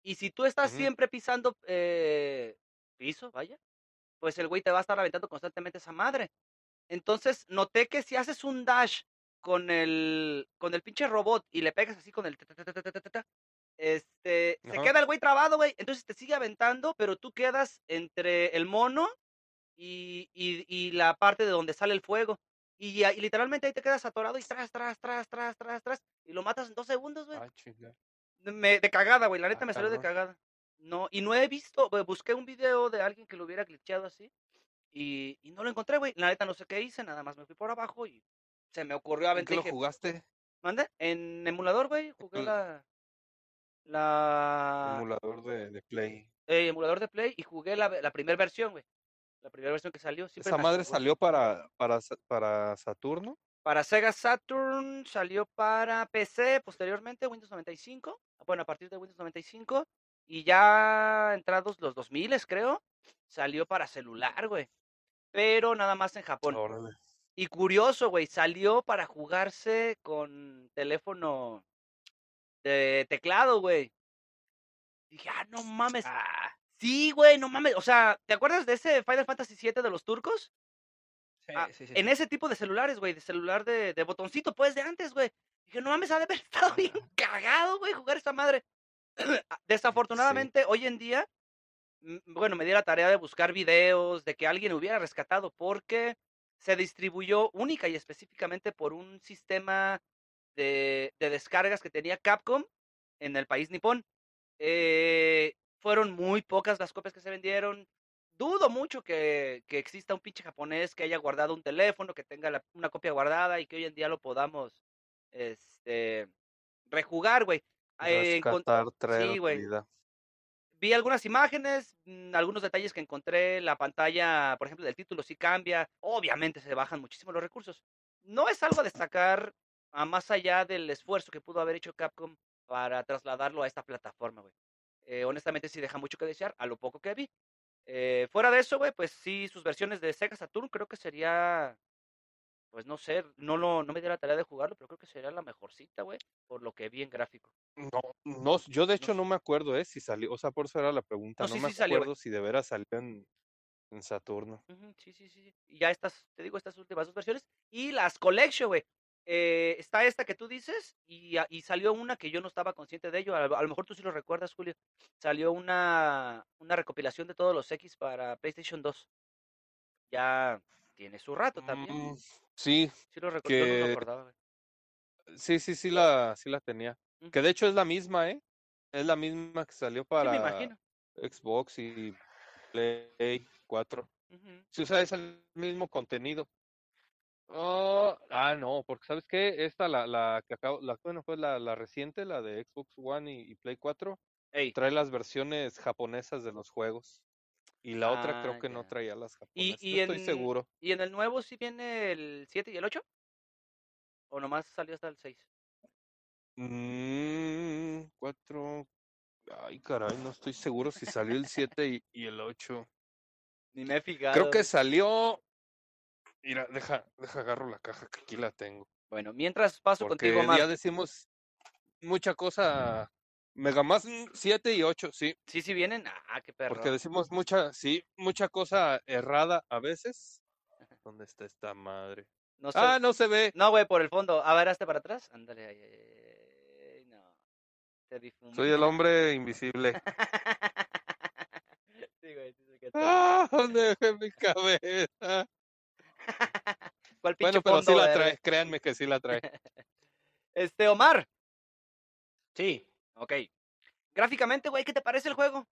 Y si tú estás siempre pisando eh, piso, vaya, pues el güey te va a estar aventando constantemente esa madre. Entonces, noté que si haces un dash con el con el pinche robot y le pegas así con el este se queda el güey trabado, güey. Entonces te sigue aventando, pero tú quedas entre el mono y, y, la parte de donde sale el fuego. Y, y, literalmente ahí te quedas atorado y tras, tras, tras, tras, tras, tras, y lo matas en dos segundos, güey. De cagada, güey. La neta me salió de cagada. No, y no he visto, busqué un video de alguien que lo hubiera glitcheado así. Y, y no lo encontré, güey. La neta no sé qué hice, nada más me fui por abajo y se me ocurrió ¿En aventar. qué lo jugaste? ¿Mande? En emulador, güey. Jugué la. La. Emulador de, de Play. eh, emulador de Play y jugué la, la primera versión, güey. La primera versión que salió. siempre Esa madre salió para, para, para Saturno. Para Sega Saturn, salió para PC posteriormente, Windows 95. Bueno, a partir de Windows 95. Y ya entrados los 2000, creo, salió para celular, güey. Pero nada más en Japón. Órale. Y curioso, güey, salió para jugarse con teléfono de teclado, güey. Dije, ah, no mames. Ah, Sí, güey, no mames. O sea, ¿te acuerdas de ese Final Fantasy VII de los turcos? sí, Ah, sí, sí, en ese tipo de celulares, güey, de celular de, de botoncito, pues, de antes, güey. Dije, no mames, ha de haber estado bien cagado, güey, jugar esta madre. Desafortunadamente, hoy en día, bueno, me di la tarea de buscar videos, de que alguien hubiera rescatado, porque se distribuyó única y específicamente por un sistema de, de descargas que tenía Capcom en el país nipón. Eh, fueron muy pocas las copias que se vendieron. Dudo mucho que, que exista un pinche japonés que haya guardado un teléfono, que tenga la- una copia guardada y que hoy en día lo podamos este, rejugar, güey. Eh, Rescatar, traer sí, güey. vida. Vi algunas imágenes, mm, algunos detalles que encontré, la pantalla, por ejemplo, del título sí cambia. Obviamente se bajan muchísimo los recursos. No es algo a destacar a más allá del esfuerzo que pudo haber hecho Capcom para trasladarlo a esta plataforma, güey. Eh, honestamente sí deja mucho que desear a lo poco que vi. Eh, fuera de eso, güey, pues sí, sus versiones de Sega Saturn creo que sería, pues no sé, no, lo, no me di la tarea de jugarlo, pero creo que sería la mejorcita, güey, por lo que vi en gráfico. No, no, yo de hecho no me acuerdo, ¿eh? Si salió, o sea, por eso era la pregunta. No, No, sí, me sí salió, acuerdo si de veras salió en, en Saturno. Sí, sí, sí. sí. Y ya estas, te digo, estas últimas dos versiones. Y las Collection, güey. Eh, está esta que tú dices y, a- y salió una que yo no estaba consciente de ello. A, lo- a lo mejor tú sí lo recuerdas, Julio. Salió una, una recopilación de todos los X para PlayStation 2. Ya tiene su rato también. Mm, sí, Sí lo recuerdo, no que- acordaba, sí, sí, sí la, sí la tenía. Que de hecho es la misma, ¿eh? Es la misma que salió Sí, me para imagino. Xbox y Play 4. Ujú. Sí, o sea, es el mismo contenido. Oh, ah, no, porque ¿sabes qué? Esta, la, la que acabo, la, bueno, fue la, la reciente, la de Xbox One y, y Play 4, Ey, trae las versiones japonesas de los juegos. Y la otra Ah, creo que no traía las y, japonesas. y no estoy en, seguro. ¿Y en el nuevo sí viene el 7 y el 8? ¿O nomás salió hasta el 6? Mm, cuatro. Ay, caray, no estoy seguro si salió el 7 y, y el 8. Ni me he fijado. Creo que salió. Mira, deja, deja agarro la caja que aquí la tengo. Bueno, mientras paso Porque contigo, Omar. ya decimos mucha cosa. Mega más 7 y 8, sí. Sí, sí vienen. Ah, qué perro. Porque decimos mucha, sí, mucha cosa errada a veces. ¿Dónde está esta madre? No, Ah, no se ve. no, güey, por el fondo. A ver, hazte para atrás. Ándale, ay, ay, ay, no. Te difumé. Soy el hombre invisible. sí, güey, sí que Ah, ¿dónde dejé mi cabeza? ¿Cuál pinche Bueno, pero sí la trae, créanme que sí la trae. Este, Omar. Sí. Ok. Gráficamente, güey, ¿qué te parece el juego?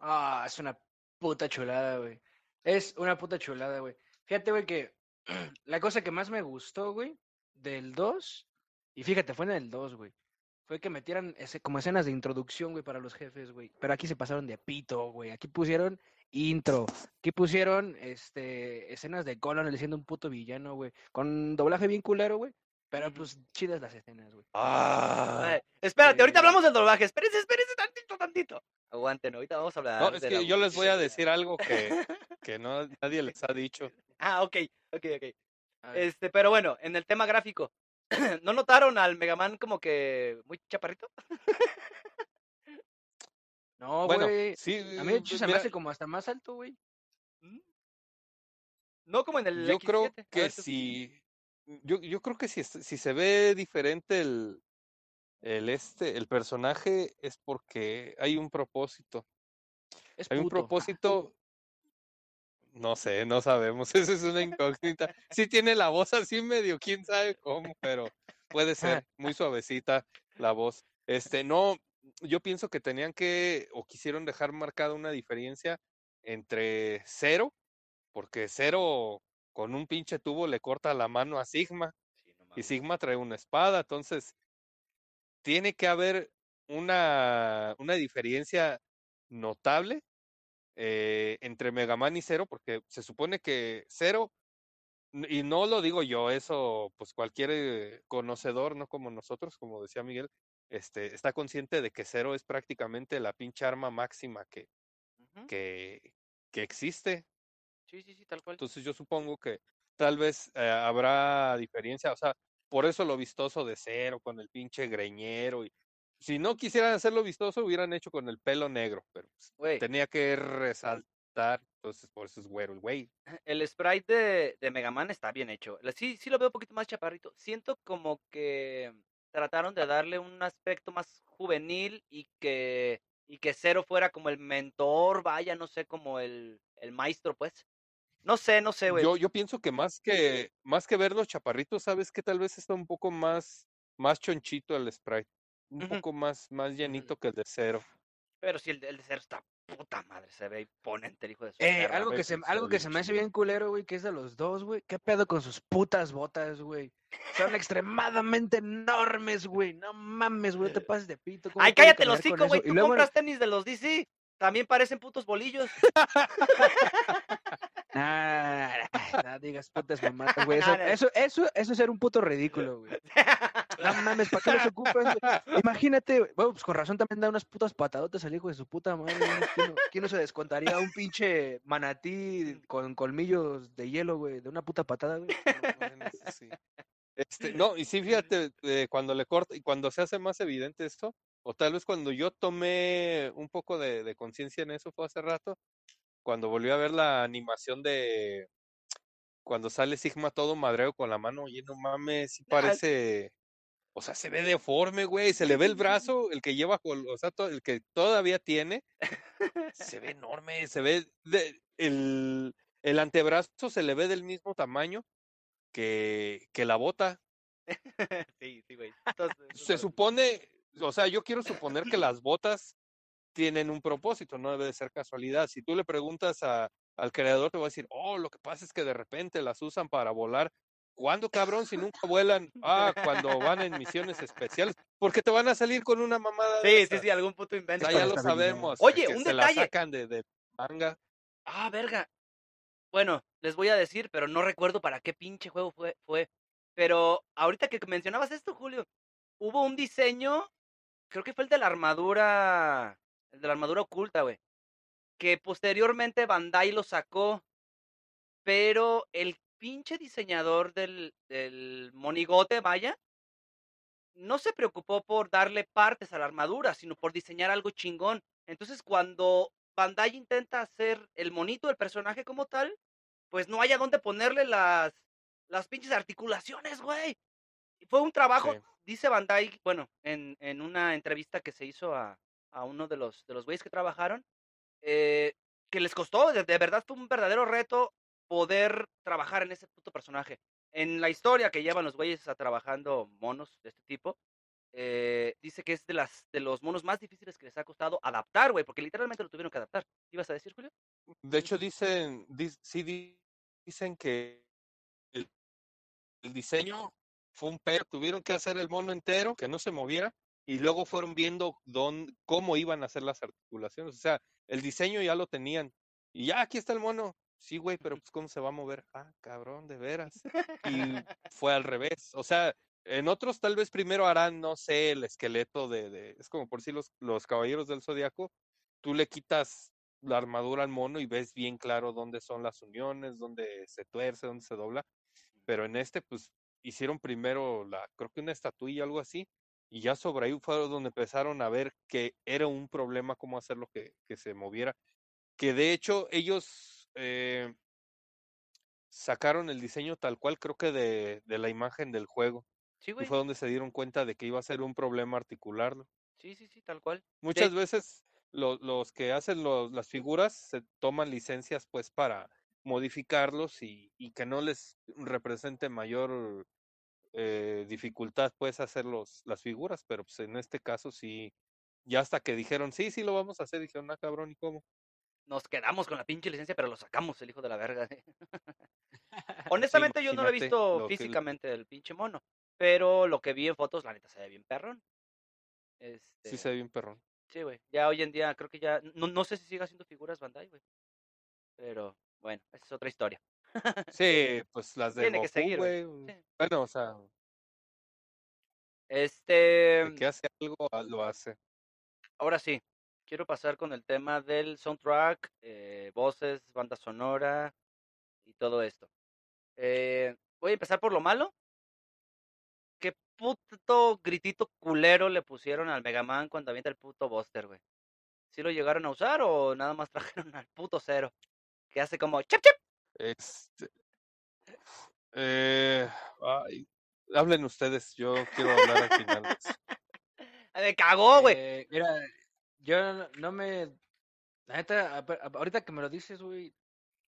Ah, es una puta chulada, güey. Es una puta chulada, güey. Fíjate, güey, que la cosa que más me gustó, güey, del 2, y fíjate, fue en el 2, güey. Fue que metieran ese, como escenas de introducción, güey, para los jefes, güey. Pero aquí se pasaron de pito, güey. Aquí pusieron intro. Aquí pusieron este escenas de Golan diciendo un puto villano, güey. Con doblaje bien culero, güey. Pero pues chidas las escenas, güey. Ah, espérate, ahorita hablamos del doblaje. Espérense, espérense tantito, tantito. Aguanten, ahorita vamos a hablar. no, es de que la yo les voy a decir algo que, que no, nadie les ha dicho. Ah, ok, ok, ok. Este, pero bueno, en el tema gráfico, ¿no notaron al Mega Man como que muy chaparrito? No, Bueno, güey. sí, A mí de hecho se me hace como hasta más alto, güey. ¿Mm? No como en el yo X7. creo que ver, tú- si, yo, yo creo que si, si se ve diferente el, el este, el personaje es porque hay un propósito. Es Hay un propósito, no sé, no sabemos, eso es una incógnita. Sí tiene la voz así medio, quién sabe cómo, pero puede ser muy suavecita la voz. Este, no, yo pienso que tenían que, o quisieron dejar marcada una diferencia entre Cero, porque Cero con un pinche tubo le corta la mano a Sigma, Sí, no y. Sigma trae una espada, entonces tiene que haber una, una diferencia notable eh, entre Mega Man y Zero, porque se supone que Zero, y no lo digo yo, eso pues cualquier eh, conocedor, no como nosotros, como decía Miguel, este, está consciente de que Zero es prácticamente la pinche arma máxima que, que, que existe. Sí, sí, sí, tal cual. Entonces yo supongo que tal vez eh, habrá diferencia, o sea, por eso lo vistoso de cero, con el pinche greñero. Y si no quisieran hacerlo vistoso, hubieran hecho con el pelo negro, pero pues, tenía que resaltar, entonces por eso es güero el güey. el sprite de, de Mega Man está bien hecho. Sí, sí lo veo un poquito más chaparrito. Siento como que trataron de darle un aspecto más juvenil y que, y que Zero fuera como el mentor, vaya, no sé, como el, el maestro, pues. No sé, no sé, güey. Yo, yo pienso que más que más que ver los chaparritos, sabes que tal vez está un poco más, más chonchito el sprite, un poco más, más llenito que el de cero. Pero sí, el, de- el de Zero está puta madre, se ve imponente el hijo de su Eh, algo que, se, algo que se me hace bien culero, güey, que es de los dos, güey. ¿Qué pedo con sus putas botas, güey? Son extremadamente enormes, güey. No mames, güey, te pases de pito. ¿cómo Ay, cállate los hocico, güey. Tú luego- compras tenis de los DC. También parecen putos bolillos. Nah, nah, digas putas mamadas, güey. Eso, eso, eso, eso es ser un puto ridículo, güey. No mames, ¿para qué los ocupas, güey? Imagínate, güey, bueno, pues con razón también da unas putas patadotas al hijo de su puta madre. ¿Quién no, quién no se descontaría un pinche manatí con colmillos de hielo, güey? De una puta patada, güey. No, sí. Este, no, y sí, fíjate, eh, cuando le corta y cuando se hace más evidente esto, o tal vez cuando yo tomé un poco de, de conciencia en eso fue hace rato, cuando volví a ver la animación de cuando sale Sigma todo madreo con la mano, oye, no mames, sí parece, o sea, se ve deforme, güey, se le ve el brazo, el que lleva, o sea, el que todavía tiene, se ve enorme, se ve, de- el, el antebrazo se le ve del mismo tamaño que, que la bota. sí, sí, güey. Entonces, Se supone, o sea, yo quiero suponer que las botas tienen un propósito, no debe de ser casualidad. Si tú le preguntas a, al creador, te va a decir, oh, lo que pasa es que de repente las usan para volar. ¿Cuándo, cabrón? Si nunca vuelan, ah, cuando van en misiones especiales, porque te van a salir con una mamada. de Sí, sí, esas. sí, algún puto O invento. sea, ya lo sabemos. Oye, que un se la detalle. sacan de, de manga. Ah, verga. Bueno, les voy a decir, pero no recuerdo para qué pinche juego fue. fue. Pero ahorita que mencionabas esto, Julio, hubo un diseño, creo que fue el de la armadura, el de la armadura oculta, güey, que posteriormente Bandai lo sacó, pero el pinche diseñador del, del monigote, vaya, no se preocupó por darle partes a la armadura, sino por diseñar algo chingón. Entonces, cuando Bandai intenta hacer el monito del personaje como tal, pues no hay a dónde ponerle las, las pinches articulaciones, güey. Fue un trabajo, Sí. dice Bandai, bueno, en, en una entrevista que se hizo a, a uno de los, de los güeyes que trabajaron, eh, que les costó, de, verdad fue un verdadero reto poder trabajar en ese puto personaje. En la historia que llevan los güeyes a trabajando monos de este tipo, eh, dice que es de las de los monos más difíciles que les ha costado adaptar, güey, porque literalmente lo tuvieron que adaptar. ¿Qué ibas a decir, Julio? De hecho, dicen, dicen que el, diseño fue un pero, tuvieron que hacer el mono entero, que no se moviera, y luego fueron viendo dónde, cómo iban a hacer las articulaciones. O sea, el diseño ya lo tenían. Y ya, aquí está el mono. Sí, güey, pero pues cómo se va a mover. Ah, cabrón, de veras. Y fue al revés. O sea, en otros tal vez primero harán, no sé, el esqueleto de, es como por si los, los caballeros del zodiaco, tú le quitas la armadura al mono y ves bien claro dónde son las uniones, dónde se tuerce, dónde se dobla. Pero en este, pues, hicieron primero la, creo que una estatuilla, algo así, y ya sobre ahí fue donde empezaron a ver que era un problema cómo hacerlo que, que se moviera. Que de hecho ellos eh, sacaron el diseño tal cual, creo que de, de la imagen del juego. Sí, Y güey. fue donde se dieron cuenta de que iba a ser un problema articularlo. Sí, sí, sí, tal cual. Muchas veces lo- los que hacen los, las figuras se toman licencias pues para modificarlos y, y que no les represente mayor eh, dificultad pues hacer los, las figuras, pero pues en este caso sí, ya hasta que dijeron, sí, sí lo vamos a hacer, dijeron, ah, cabrón, ¿y cómo? Nos quedamos con la pinche licencia, pero lo sacamos, el hijo de la verga. Honestamente, yo no lo he visto lo que- físicamente el pinche mono. Pero lo que vi en fotos, la neta, se ve bien perrón. Este, Sí se ve bien perrón. Sí, güey. Ya hoy en día creo que ya. No, no sé si sigue haciendo figuras Bandai, güey. Pero bueno, esa es otra historia. Sí, pues las de Tiene que seguir, güey. Sí. Bueno, o sea, Este. que hace algo, ah, lo hace. Ahora sí, quiero pasar con el tema del soundtrack, eh, voces, banda sonora y todo esto. Eh, voy a empezar por lo malo. ¿Qué puto gritito culero le pusieron al Mega Man cuando avienta el puto Buster, güey? ¿Sí lo llegaron a usar o nada más trajeron al puto cero? Que hace como chip chip. Este, eh, ay, hablen ustedes, yo quiero hablar al final. Me cagó, güey. Eh, mira, yo no, no me. La neta, ahorita que me lo dices, güey,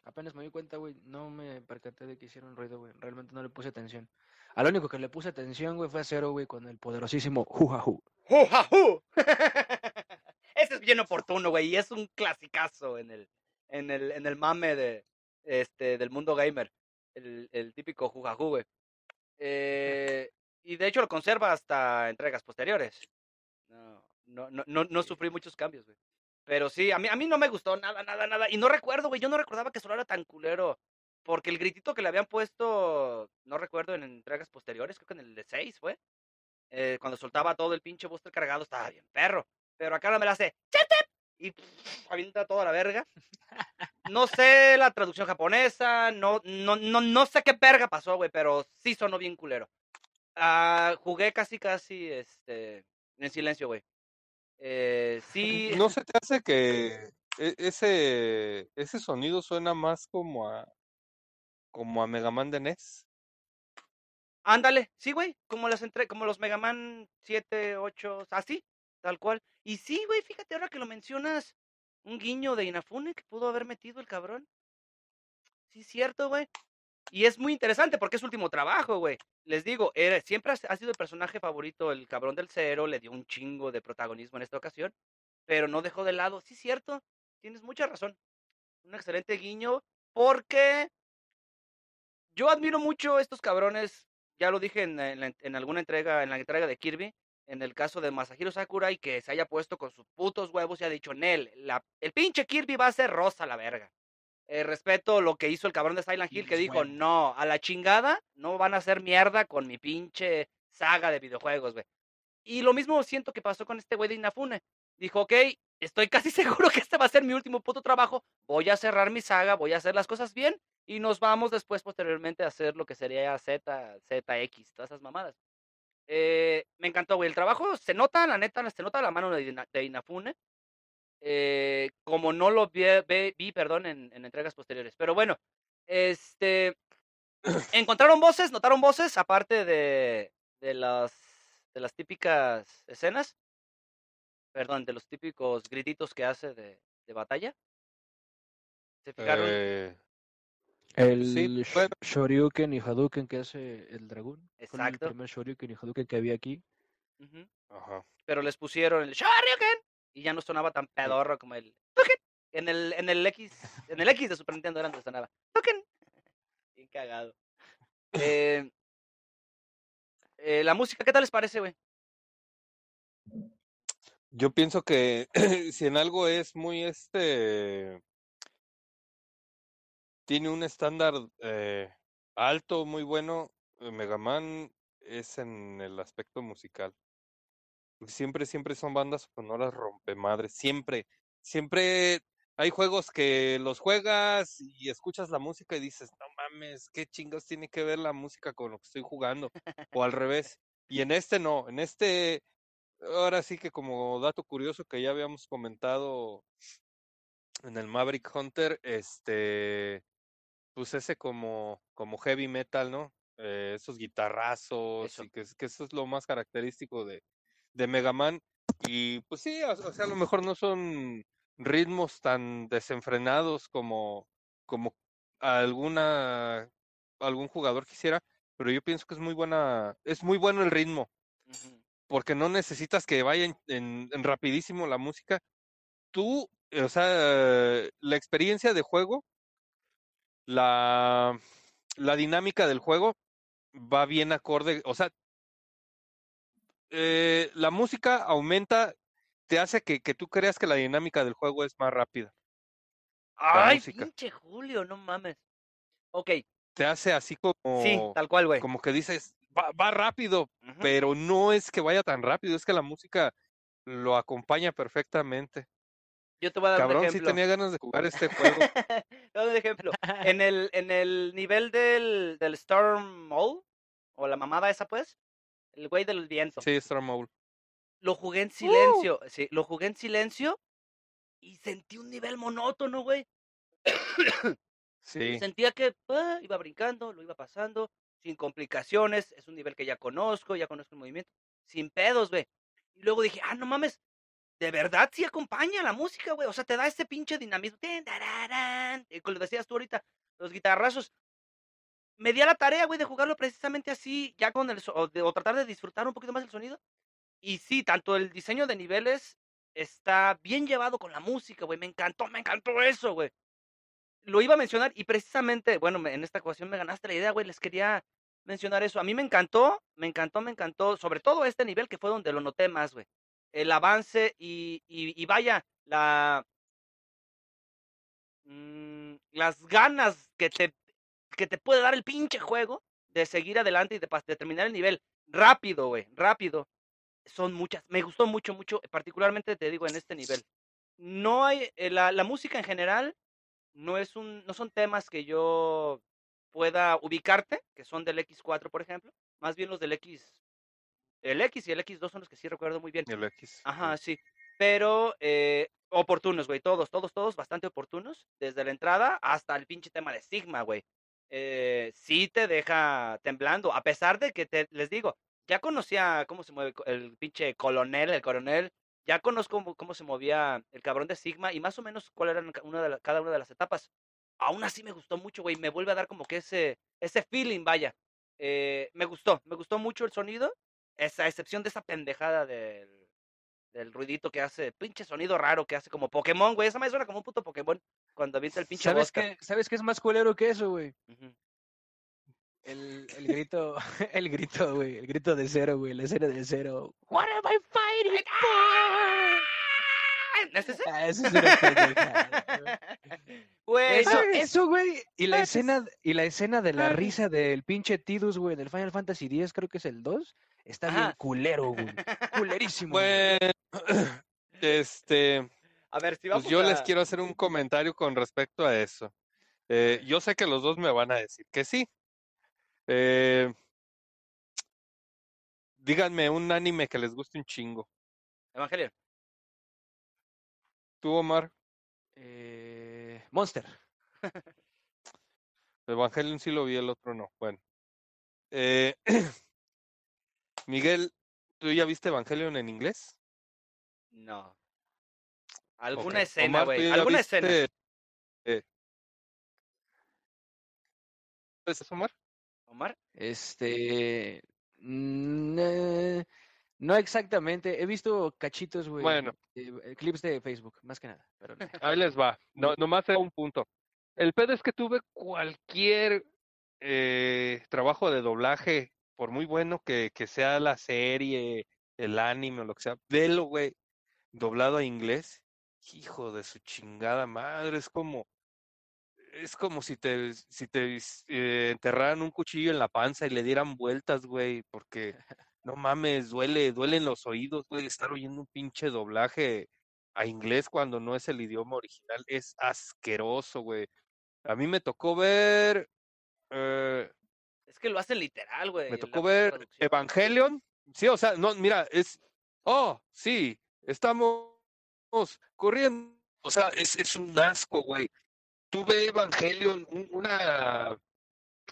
apenas me di cuenta, güey, no me percaté de que hicieron ruido, güey. Realmente no le puse atención. A lo único que le puse atención, güey, fue a Cero, güey, con el poderosísimo Jujahu. ¡Jujajú! Ese es bien oportuno, güey, y es un clasicazo en el, en el, en el mame de, este, del mundo gamer. El, el típico jujajú, güey. Eh, y de hecho lo conserva hasta entregas posteriores. No, no, no, no, no sufrí muchos cambios, güey. Pero sí, a mí, a mí no me gustó nada, nada, nada. Y no recuerdo, güey, yo no recordaba que solo era tan culero. Porque el gritito que le habían puesto, no recuerdo en entregas posteriores, creo que en el de 6 fue. eh, cuando soltaba todo el pinche booster cargado, estaba bien perro. Pero acá no me la hace y pff, avienta toda la verga. No sé la traducción japonesa, no, no, no, no sé qué verga pasó, güey, pero sí sonó bien culero. Ah, jugué casi, casi, este, en silencio, güey. Eh, sí, ¿No se te hace que e- ese, ese sonido suena más como a como a Mega Man de NES? Ándale, sí, güey, como las entre, como los Mega Man 7, 8, así, tal cual. Y sí, güey, fíjate ahora que lo mencionas, un guiño de Inafune que pudo haber metido el cabrón. Sí, cierto, güey. Y es muy interesante porque es su último trabajo, güey. Les digo, era, siempre ha, sido el personaje favorito, el cabrón del cero, le dio un chingo de protagonismo en esta ocasión, pero no dejó de lado. Sí, cierto, tienes mucha razón. Un excelente guiño porque yo admiro mucho estos cabrones ya lo dije en alguna entrega, en la entrega de Kirby, en el caso de Masahiro Sakurai, que se haya puesto con sus putos huevos y ha dicho, Nel, la, el pinche Kirby va a ser rosa la verga. Eh, respeto lo que hizo el cabrón de Silent Hill, que dijo, no, a la chingada, no van a hacer mierda con mi pinche saga de videojuegos, güey. Y lo mismo siento que pasó con este güey de Inafune. Dijo, ok, estoy casi seguro que este va a ser mi último puto trabajo, voy a cerrar mi saga, voy a hacer las cosas bien, y nos vamos después, posteriormente, a hacer lo que sería Z, ZX, todas esas mamadas. Eh, me encantó, güey. El trabajo se nota, la neta, se nota la mano de, Ina- de Inafune. eh, como no lo vi, vi, perdón, en, en entregas posteriores. Pero bueno, este. Encontraron voces, notaron voces, aparte de, de, las, de las típicas escenas. Perdón, de los típicos grititos que hace de, de batalla. ¿Se fijaron? Eh, El Sí, sh- bueno. Shoryuken y Hadouken que hace el dragón. Fue Exacto. el primer Shoryuken y Hadouken que había aquí. Ajá. pero les pusieron el Shoryuken y ya no sonaba tan pedorro como el. En el, en el X, en el X de Super Nintendo era donde sonaba Tuken. Bien cagado. Eh, Eh, la música, ¿qué tal les parece, güey? Yo pienso que si en algo es muy este tiene un estándar eh, alto, muy bueno, eh, Mega Man es en el aspecto musical. Siempre, siempre son bandas sonoras rompemadres, siempre, siempre hay juegos que los juegas y escuchas la música y dices, no mames, qué chingos tiene que ver la música con lo que estoy jugando, o al revés. Y en este no, en este, ahora sí que como dato curioso que ya habíamos comentado en el Maverick Hunter, este, pues ese como, como heavy metal, ¿no? Eh, esos guitarrazos, Eso. y que, es- que eso es lo más característico de, de Mega Man. Y pues sí, o, o sea, a lo mejor no son ritmos tan desenfrenados como, como alguna algún jugador quisiera, pero yo pienso que es muy buena, es muy bueno el ritmo, porque no necesitas que vaya en, en- en rapidísimo la música. Tú, eh, o sea, la experiencia de juego, la, la dinámica del juego va bien acorde, o sea, eh, la música aumenta, te hace que, que tú creas que la dinámica del juego es más rápida. Ay, pinche Julio, no mames. Ok, Te hace así como, sí, tal cual, güey. como que dices, va, va rápido, pero no es que vaya tan rápido, es que la música lo acompaña perfectamente. Yo te voy a dar un Cabrón, sí ejemplo. tenía ganas de jugar este juego. Un ejemplo. En el, en el nivel del, del Storm Mall, o la mamada esa, pues, el güey del viento. Sí, Storm Owl. Lo jugué en silencio, sí, lo jugué en silencio y sentí un nivel monótono, güey. Sí. Sentía que ah, iba brincando, lo iba pasando, sin complicaciones, es un nivel que ya conozco, ya conozco el movimiento, sin pedos, güey. Y luego dije, ah, no mames, de verdad sí acompaña la música, güey. O sea, te da ese pinche dinamismo. Y como lo decías tú ahorita, los guitarrazos. Me di a la tarea, güey, de jugarlo precisamente así, ya con el... o, de- o tratar de disfrutar un poquito más el sonido. Y sí, tanto el diseño de niveles está bien llevado con la música, güey. Me encantó, me encantó eso, güey. Lo iba a mencionar y precisamente, bueno, en esta ocasión me ganaste la idea, güey. Les quería mencionar eso. A mí me encantó, me encantó, me encantó. Sobre todo este nivel que fue donde lo noté más, güey. El avance y, y, vaya, la... mm, las ganas que te, que te puede dar el pinche juego de seguir adelante y de, de terminar el nivel rápido, güey, rápido son muchas. Me gustó mucho, mucho, particularmente te digo en este nivel. No hay, eh, la, la música en general no es un, no son temas que yo pueda ubicarte, que son del X4, por ejemplo. Más bien los del X, el X y el X2 son los que sí recuerdo muy bien. El X. Ajá, sí. Pero eh, oportunos, güey. Todos, todos, todos bastante oportunos. Desde la entrada hasta el pinche tema de Sigma, güey. Eh, sí te deja temblando. A pesar de que te, les digo, ya conocía cómo se mueve el pinche colonel, el coronel. Ya conozco cómo, cómo se movía el cabrón de Sigma y más o menos cuál era una de la- cada una de las etapas. Aún así me gustó mucho, güey. Me vuelve a dar como que ese, ese feeling, vaya. Eh, me gustó, me gustó mucho el sonido. Esa excepción de esa pendejada del, del ruidito que hace, pinche sonido raro que hace como Pokémon, güey. Esa me suena como un puto Pokémon cuando avienta el pinche ¿Sabes qué, ¿Sabes qué es más culero que eso, güey? El, el grito, el grito, güey, el grito de cero, güey, la escena de cero. What am I fighting for? ¿No es ese? Ah, eso es una pendejada, güey. Eso, güey, y la Ah, escena, y la escena de la Ah, risa del pinche Tidus, güey, del Final Fantasy X, creo que es el 2, está bien culero, güey, culerísimo. güey. Bueno, este, A ver, si pues vamos yo a... les quiero hacer un comentario con respecto a eso. Eh, yo sé que los dos me van a decir que sí. Eh, díganme un anime que les guste un chingo. Evangelion. ¿Tú, Omar? Eh, Monster. Evangelion sí lo vi, el otro no. Bueno. Eh, Miguel, ¿tú ya viste Evangelion en inglés? No. Alguna escena, Omar, ¿tú güey. Alguna escena. eh, ¿Es Omar? Omar. Este, mm, eh, no exactamente, he visto cachitos, güey, Bueno. eh, clips de Facebook, más que nada, pero no. Ahí les va. No, nomás era un punto. El pedo es que tuve cualquier eh, trabajo de doblaje por muy bueno que, que sea la serie, el anime o lo que sea, velo, güey, doblado a inglés, hijo de su chingada madre, es como, es como si te, si te eh, enterraran un cuchillo en la panza y le dieran vueltas, güey, porque no mames, duele, duelen los oídos, güey, estar oyendo un pinche doblaje a inglés cuando no es el idioma original, es asqueroso, güey. A mí me tocó ver, eh, Es que lo hacen literal, güey. me tocó ver. Evangelion, sí, o sea, no, mira, es, oh, sí, estamos corriendo, o sea, es, es un asco, güey. Tuve Evangelion, un- una,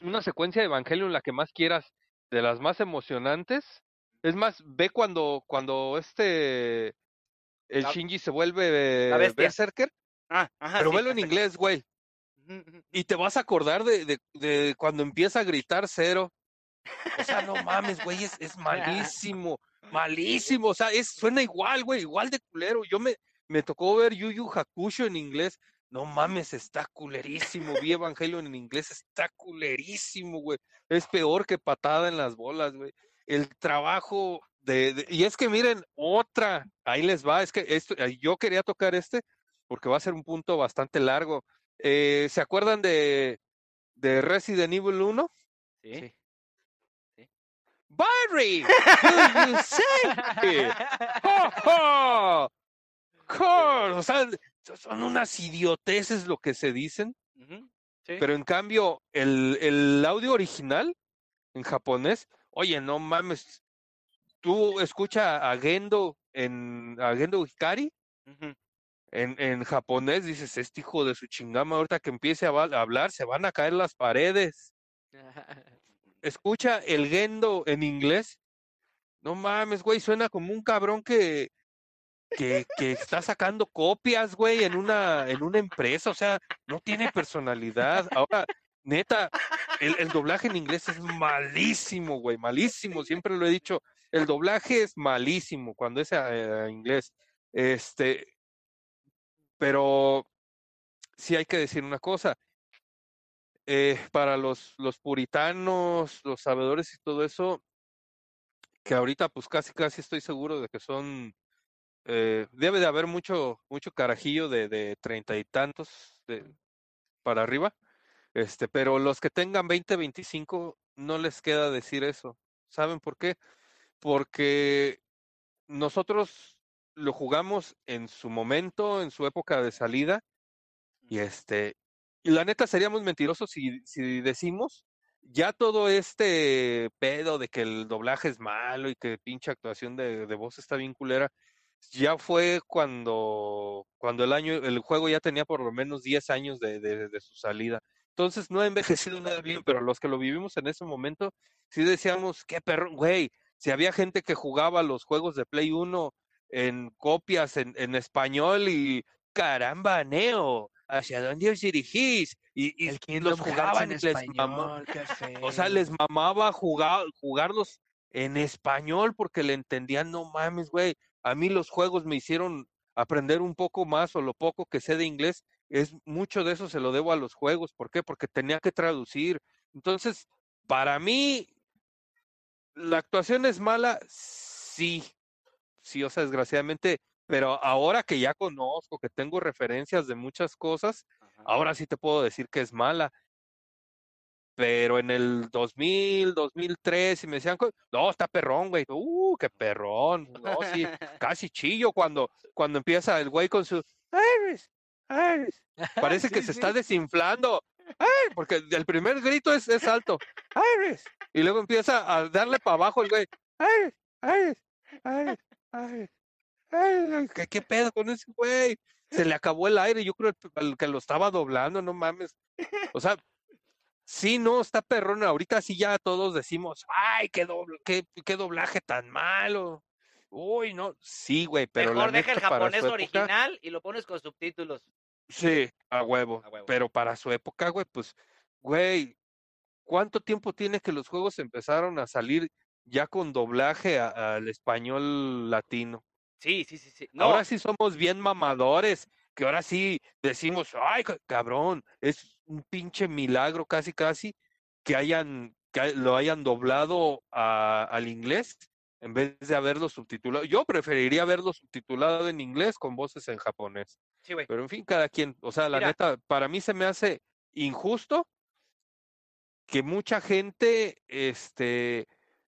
una secuencia de Evangelion, la que más quieras, de las más emocionantes. Es más, ve cuando, cuando este, el La- Shinji se vuelve. Berserker, Ah, ajá, pero sí, velo en inglés, güey. Y te vas a acordar de, de, de cuando empieza a gritar cero. O sea, no mames, güey, es, es malísimo, malísimo. O sea, es, suena igual, güey, igual de culero. Yo me, me tocó ver Yu Yu Hakusho en inglés. No mames, está culerísimo. Vi Evangelion en inglés, está culerísimo, güey. Es peor que patada en las bolas, güey. El trabajo de, de- y es que miren, otra, ahí les va, es que esto, yo quería tocar este porque va a ser un punto bastante largo. Eh, ¿Se acuerdan de, de Resident Evil 1? Sí. Barry, you say? ¡Jo, jo! Jo, O sea, son unas idioteces lo que se dicen, sí. pero en cambio, el, el audio original en japonés, oye, no mames, tú escucha a Gendo en a Gendo Hikari en, en japonés, dices, este hijo de su chingama, ahorita que empiece a, a hablar, se van a caer las paredes. escucha el Gendo en inglés. No mames, güey, suena como un cabrón que, que, está sacando copias, güey, en una, en una empresa. O sea, no tiene personalidad. Ahora, neta, el, el doblaje en inglés es malísimo, güey, malísimo. Siempre lo he dicho. El doblaje es malísimo cuando es a, a inglés. Este, pero sí hay que decir una cosa. eh, para los, los puritanos, los sabedores y todo eso, que ahorita pues casi casi estoy seguro de que son, eh, debe de haber mucho, mucho carajillo de, de treinta y tantos de, para arriba, este, pero los que tengan 20, 25, no les queda decir eso. ¿Saben por qué? Porque nosotros lo jugamos en su momento, en su época de salida, y este, y la neta seríamos mentirosos si, si decimos ya todo este pedo de que el doblaje es malo y que pinche actuación de, de voz está bien culera, ya fue cuando, cuando el año, el juego ya tenía por lo menos 10 años de, de, de su salida. Entonces no ha envejecido nada bien, pero los que lo vivimos en ese momento, sí decíamos, qué perro, güey, si había gente que jugaba los juegos de Play 1 en copias en, en español y caramba, Neo, ¿hacia dónde os dirigís? Y, y El los jugaban en les español, feo. O sea, les mamaba jugar, jugarlos en español porque le entendían, no mames, güey. A mí los juegos me hicieron aprender un poco más o lo poco que sé de inglés. Es mucho de eso se lo debo a los juegos. ¿Por qué? Porque tenía que traducir. Entonces, para mí, la actuación es mala, sí. Sí, o sea, desgraciadamente, pero ahora que ya conozco, que tengo referencias de muchas cosas, Ajá. ahora sí te puedo decir que es mala. Pero en el 2000, 2003, si me decían, no, está perrón, güey. Uh, qué perrón. No, sí, casi chillo cuando, cuando empieza el güey con su Iris, Iris. Parece que Sí, se está desinflando. Ay, porque el primer grito es, es alto. Iris. Y luego empieza a darle para abajo el güey. Iris, Iris, Iris, Iris. ¿qué, qué pedo con ese güey? Se le acabó el aire, yo creo que lo estaba doblando, no mames. O sea, sí, no, está perrón. Ahorita sí ya todos decimos, ay, qué, dobl- qué, qué doblaje tan malo. Uy, no, sí, güey, pero Mejor la deja el neta, japonés época, original y lo pones con subtítulos. Sí, a huevo. A huevo. Pero para su época, güey, pues, güey, ¿cuánto tiempo tiene que los juegos empezaron a salir ya con doblaje al español latino? Sí, sí, sí, sí. No, Ahora sí somos bien mamadores, que ahora sí decimos, ay, ca- cabrón, es un pinche milagro casi, casi, que hayan que lo hayan doblado a- al inglés en vez de haberlo subtitulado. Yo preferiría verlo subtitulado en inglés con voces en japonés. Sí, güey. Pero en fin, cada quien, o sea, la Mira. neta, para mí se me hace injusto que mucha gente, este,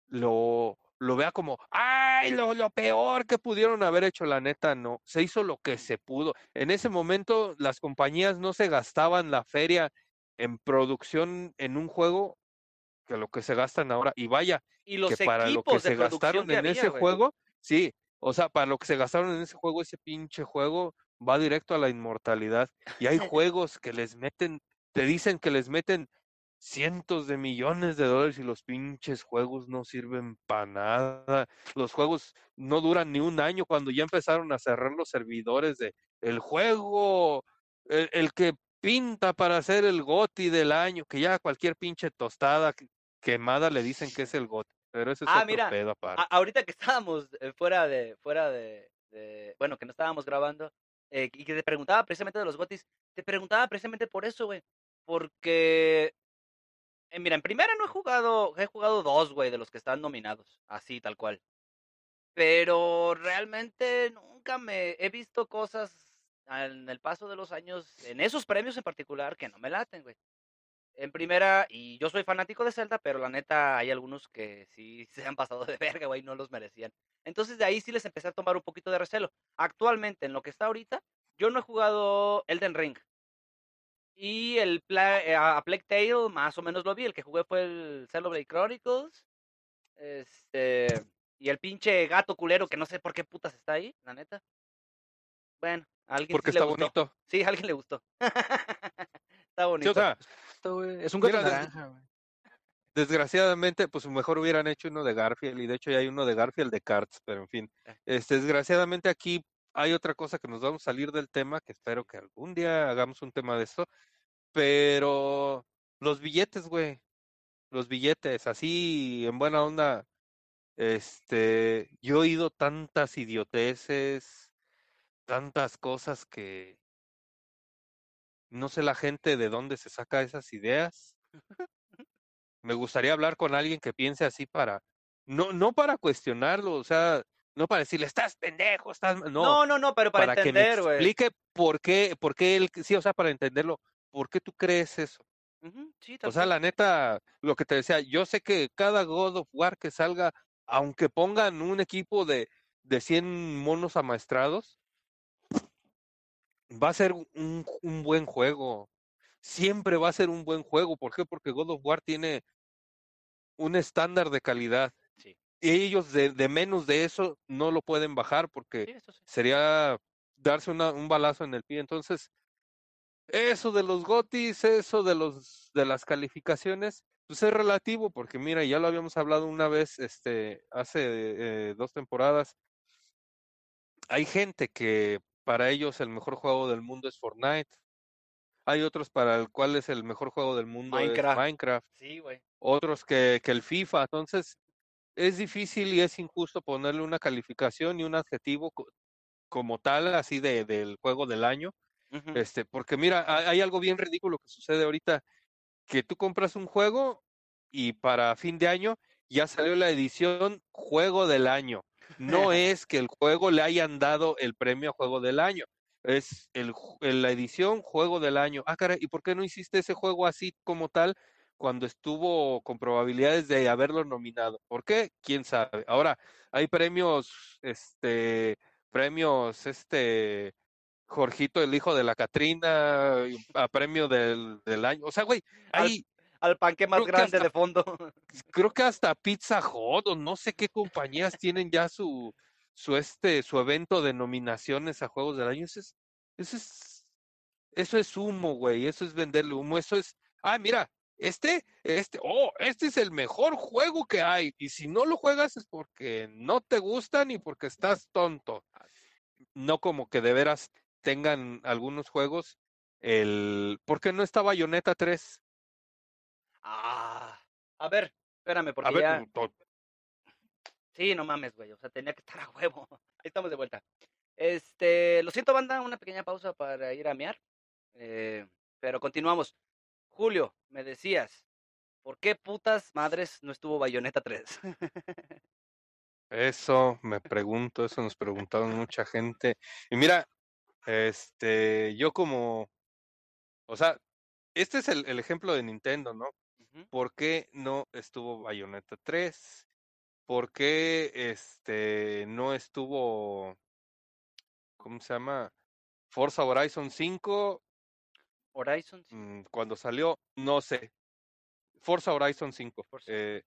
lo, lo vea como, ay, lo, lo peor que pudieron haber hecho, la neta, no, se hizo lo que se pudo. En ese momento las compañías no se gastaban la feria en producción en un juego que lo que se gastan ahora. Y vaya, Y los que para lo que se gastaron en había, ese güey. juego, sí, o sea, para lo que se gastaron en ese juego, ese pinche juego va directo a la inmortalidad. Y hay juegos que les meten, te dicen que les meten cientos de millones de dólares y los pinches juegos no sirven para nada. Los juegos no duran ni un año cuando ya empezaron a cerrar los servidores de el juego, el, el que pinta para ser el GOTI del año, que ya cualquier pinche tostada que- quemada le dicen que es el GOTI. Pero ese es Ah, otro mira, pedo aparte. Ahorita que estábamos eh, fuera de, fuera de, de- bueno, que no estábamos grabando, eh, y que te preguntaba precisamente de los gotis, te preguntaba precisamente por eso, güey, porque, eh, mira, en primera no he jugado, he jugado dos, güey, de los que están nominados, así, tal cual, pero realmente nunca me he visto cosas en el paso de los años, en esos premios en particular, que no me laten, güey. En primera, y yo soy fanático de Zelda, pero la neta hay algunos que sí se han pasado de verga, güey, no los merecían. Entonces de ahí sí les empecé a tomar un poquito de recelo. Actualmente, en lo que está ahorita, yo no he jugado Elden Ring. Y el Pla eh, a Plague Tale más o menos lo vi. El que jugué fue el Xenoblade Chronicles. Este. Y el pinche gato culero que no sé por qué putas está ahí, la neta. Bueno, a alguien Porque sí le está gustó. bonito. Sí, a alguien le gustó. está Sí, bonito. o sea, Esto, güey, Es un gato Mira, de- naranja, güey. desgraciadamente, pues mejor hubieran hecho uno de Garfield, y de hecho ya hay uno de Garfield de Cards, pero en fin. Eh. Este, desgraciadamente aquí hay otra cosa que nos vamos a salir del tema, que espero que algún día hagamos un tema de esto, pero los billetes, güey, los billetes, así en buena onda, este, yo he oído tantas idioteces, tantas cosas que no sé la gente de dónde se saca esas ideas. Me gustaría hablar con alguien que piense así para, no, no para cuestionarlo, o sea, no para decirle, estás pendejo, estás, ma-", no, No, no, no, pero para, entender, güey. explique por qué, por qué él, sí, o sea, para entenderlo, por qué tú crees eso. Sí, tal O sea, la neta, lo que te decía, yo sé que cada God of War que salga, aunque pongan un equipo de, de 100 monos amaestrados, va a ser un, un buen juego. Siempre va a ser un buen juego. ¿Por qué? Porque God of War tiene un estándar de calidad. Ellos de, de menos de eso no lo pueden bajar porque Sí, eso sí. sería darse una- un balazo en el pie. Entonces, eso de los gotis, eso de los de las calificaciones, pues es relativo, porque mira, ya lo habíamos hablado una vez, este, hace eh, dos temporadas. Hay gente que para ellos el mejor juego del mundo es Fortnite. Hay otros para el cual es el mejor juego del mundo Minecraft. es Minecraft. Sí, güey. Otros que, que el FIFA. Entonces, es difícil y es injusto ponerle una calificación y un adjetivo co- como tal, así de, del juego del año. Este, porque mira, hay, algo bien ridículo que sucede ahorita, que tú compras un juego y para fin de año ya salió la edición juego del año. No es que el juego le hayan dado el premio a juego del año, es el- la edición juego del año. Ah, caray, ¿y por qué no hiciste ese juego así como tal cuando estuvo con probabilidades de haberlo nominado? ¿Por qué? ¿Quién sabe? Ahora, hay premios, este, premios, este, Jorgito, el hijo de la Catrina, a premio del, del año. O sea, güey, Al- hay, Al panque más grande hasta- de fondo. creo que hasta Pizza Hut o no sé qué compañías tienen ya su, su este, su evento de nominaciones a Juegos del Año. Eso es, eso es, eso es humo, güey. Eso es venderle humo. Eso es, ah, mira, este, este, oh, este es el mejor juego que hay. Y si no lo juegas es porque no te gustan y porque estás tonto. No como que de veras tengan algunos juegos el, ¿por qué no está Bayonetta 3? Ah. A ver, espérame, porque A ver, ya. to- Sí, no mames, güey. O sea, tenía que estar a huevo. Ahí estamos de vuelta. Este, lo siento, banda, una pequeña pausa para ir a mear. Eh, pero continuamos. Julio, me decías, ¿Por qué putas madres no estuvo Bayonetta 3? Eso me pregunto, eso nos preguntaron mucha gente. Y mira, este, yo como, o sea, este es el, el ejemplo de Nintendo, ¿no? ¿Por qué no estuvo Bayonetta 3? ¿Por qué este no estuvo, ¿cómo se llama? Forza Horizon 5 Horizon. sí. mm, cuando salió, no sé. Forza Horizon 5. Forza. eh,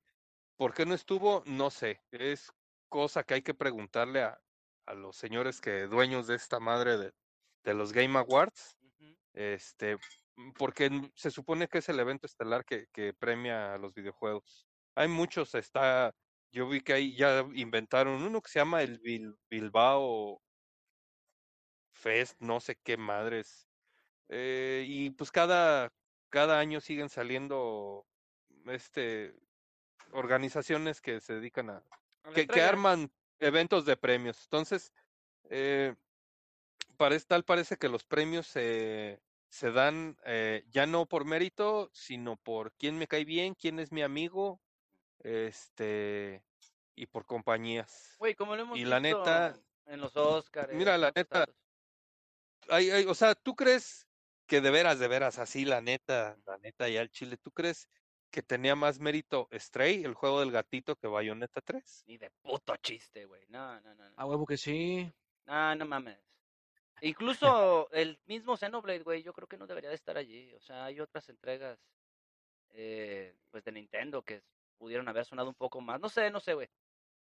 ¿Por qué no estuvo? No sé. Es cosa que hay que preguntarle a, a los señores que dueños de esta madre de, de los Game Awards. Este, porque se supone que es el evento estelar que, que premia a los videojuegos. Hay muchos, está, yo vi que ahí ya inventaron uno que se llama el Bil- Bilbao Fest, no sé qué madres. Eh, y pues cada, cada año siguen saliendo este organizaciones que se dedican a, que, arman eventos de premios. Entonces, eh, parece, tal parece que los premios se, se dan eh, ya no por mérito, sino por quién me cae bien, quién es mi amigo, este, y por compañías. Güey, como lo hemos Y la neta, en los Oscars. mira, la neta, Ay, ay, o sea, ¿tú crees que de veras, de veras, así, la neta, la neta, ya el Chile, ¿tú crees que tenía más mérito Stray, el juego del gatito, que Bayonetta 3? Ni de puto chiste, güey. No, no, no. No, A huevo que sí. no, no mames. Incluso el mismo Xenoblade, güey, yo creo que no debería de estar allí. O sea, hay otras entregas, eh, pues, de Nintendo que pudieron haber sonado un poco más. No sé, no sé, güey.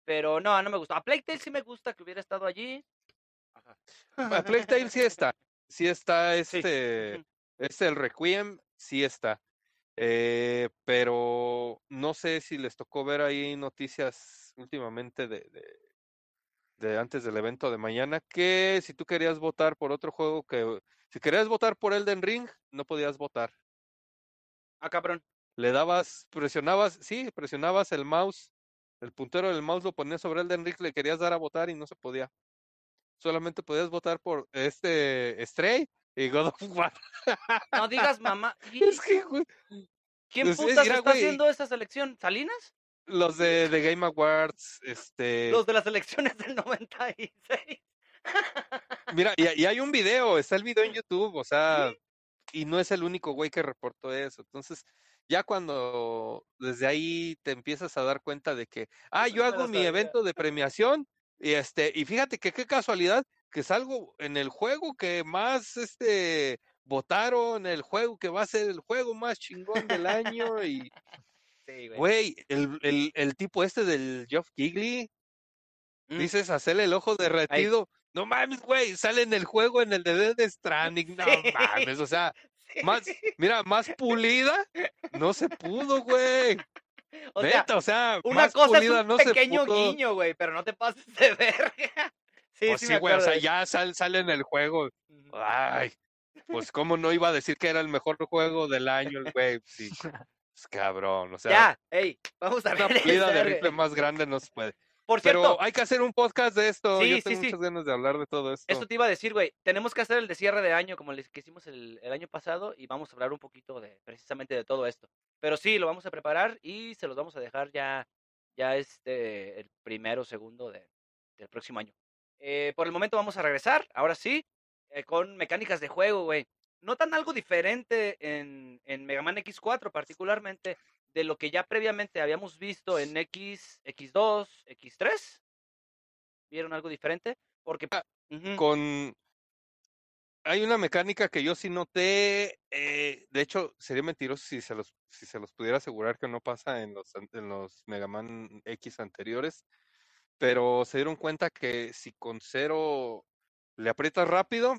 Pero no, no me gustó. A Plague Tale sí me gusta que hubiera estado allí. Ajá. A Plague Tale sí está, sí está este, este el Requiem, sí está. Eh, pero no sé si les tocó ver ahí noticias últimamente de, de, de antes del evento de mañana, que si tú querías votar por otro juego que, si querías votar por Elden Ring, no podías votar. Ah, cabrón. le dabas, presionabas, sí, presionabas el mouse, el puntero del mouse lo ponías sobre el de Enrique, le querías dar a votar y no se podía. Solamente podías votar por este Stray y God of War. No digas mamá. ¿Y Es que, güey, ¿Quién es- es- putas mira, está güey. haciendo esa selección? ¿Salinas? los de, de Game Awards, este, Los de las elecciones del 96. mira, y, y hay un video, está el video en YouTube, o sea, y no es el único güey que reportó eso. Entonces, ya cuando desde ahí te empiezas a dar cuenta de que, ah, yo no me hago mi evento de premiación y este, y fíjate que qué casualidad que salgo en el juego que más este votaron, el juego que va a ser el juego más chingón del año y Sí, güey. güey, el, el, el tipo este del Geoff Kigley, Mm. dices hacerle el ojo derretido. No mames, güey, sale en el juego en el de Death Stranding, no Sí. mames, o sea, Sí. más, mira, más pulida, no se pudo, güey. O sea, Neta, o sea, una cosa es pulida un no pequeño guiño, güey, pero no te pases de verga. Sí, Pues sí, sí, güey, o sea, ya sal- sale en el juego. Ay, pues cómo no iba a decir que era el mejor juego del año, el güey, sí. Pues, cabrón, o sea, Ya, ey, vamos a una ver pulida esta de rifle más grande no se puede. Por Pero cierto, hay que hacer un podcast de esto. Sí, Yo sí, tengo sí. muchas ganas de hablar de todo esto. Esto te iba a decir, güey. Tenemos que hacer el de cierre de año como el que hicimos el, el año pasado y vamos a hablar un poquito de precisamente de todo esto. Pero sí, lo vamos a preparar y se los vamos a dejar ya, ya este, el primero o segundo de, del próximo año. Eh, por el momento vamos a regresar, ahora sí, eh, con mecánicas de juego, güey. ¿Notan algo diferente en, en Mega Man X4 particularmente de lo que ya previamente habíamos visto en X, X2, X3? ¿Vieron algo diferente? Porque... Ah, con hay una mecánica que yo sí noté, eh, de hecho sería mentiroso si se los si se los pudiera asegurar que no pasa en los en los Mega Man X anteriores, pero se dieron cuenta que si con cero le aprietas rápido,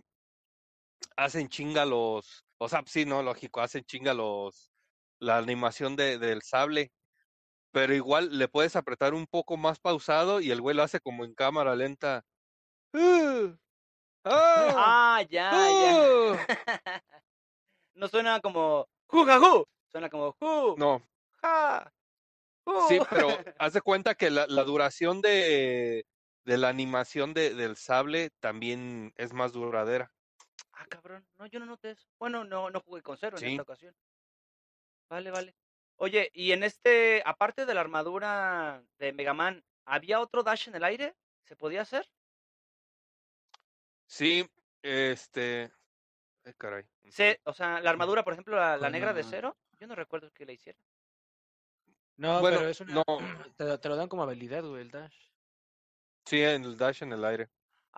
hacen chinga los, o sea, sí, no, lógico, hacen chinga los la animación de, del sable, pero igual le puedes apretar un poco más pausado y el güey lo hace como en cámara lenta. ¡Ah! ¡Ah! Ah, ya, ya. No suena como jugajú, suena como ju, No, ja, ju. sí, pero haz de cuenta que la, la duración de, de la animación de, del sable también es más duradera. Ah, cabrón, no, yo no noté eso. Bueno, no, no jugué con cero en esta ocasión. Vale, vale. Oye, y en este, aparte de la armadura de Mega Man, ¿había otro dash en el aire? ¿Se podía hacer? Sí, este. Ay, caray. Se, o sea, la armadura, por ejemplo, la, la ¿Cuál negra de cero, yo no recuerdo que la hiciera. No, Bueno, pero es una... no. Te, lo- te lo dan como habilidad, güey, el dash. Sí, en el dash en el aire.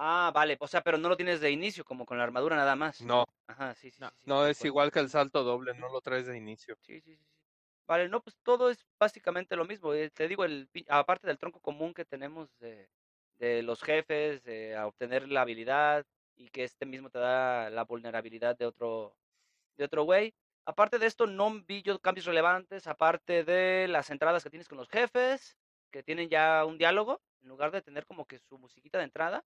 Ah, vale, o sea, pero no lo tienes de inicio, como con la armadura nada más. No, Ajá, sí, sí, No. sí. sí, no es igual que el salto doble, no lo traes de inicio. Sí, sí, sí. Vale, no, pues todo es básicamente lo mismo. eh, Te digo, el, aparte del tronco común que tenemos de, de los jefes, de a obtener la habilidad y que este mismo te da la vulnerabilidad de otro, de otro güey. Aparte de esto, no vi yo cambios relevantes, aparte de las entradas que tienes con los jefes, que tienen ya un diálogo, en lugar de tener como que su musiquita de entrada,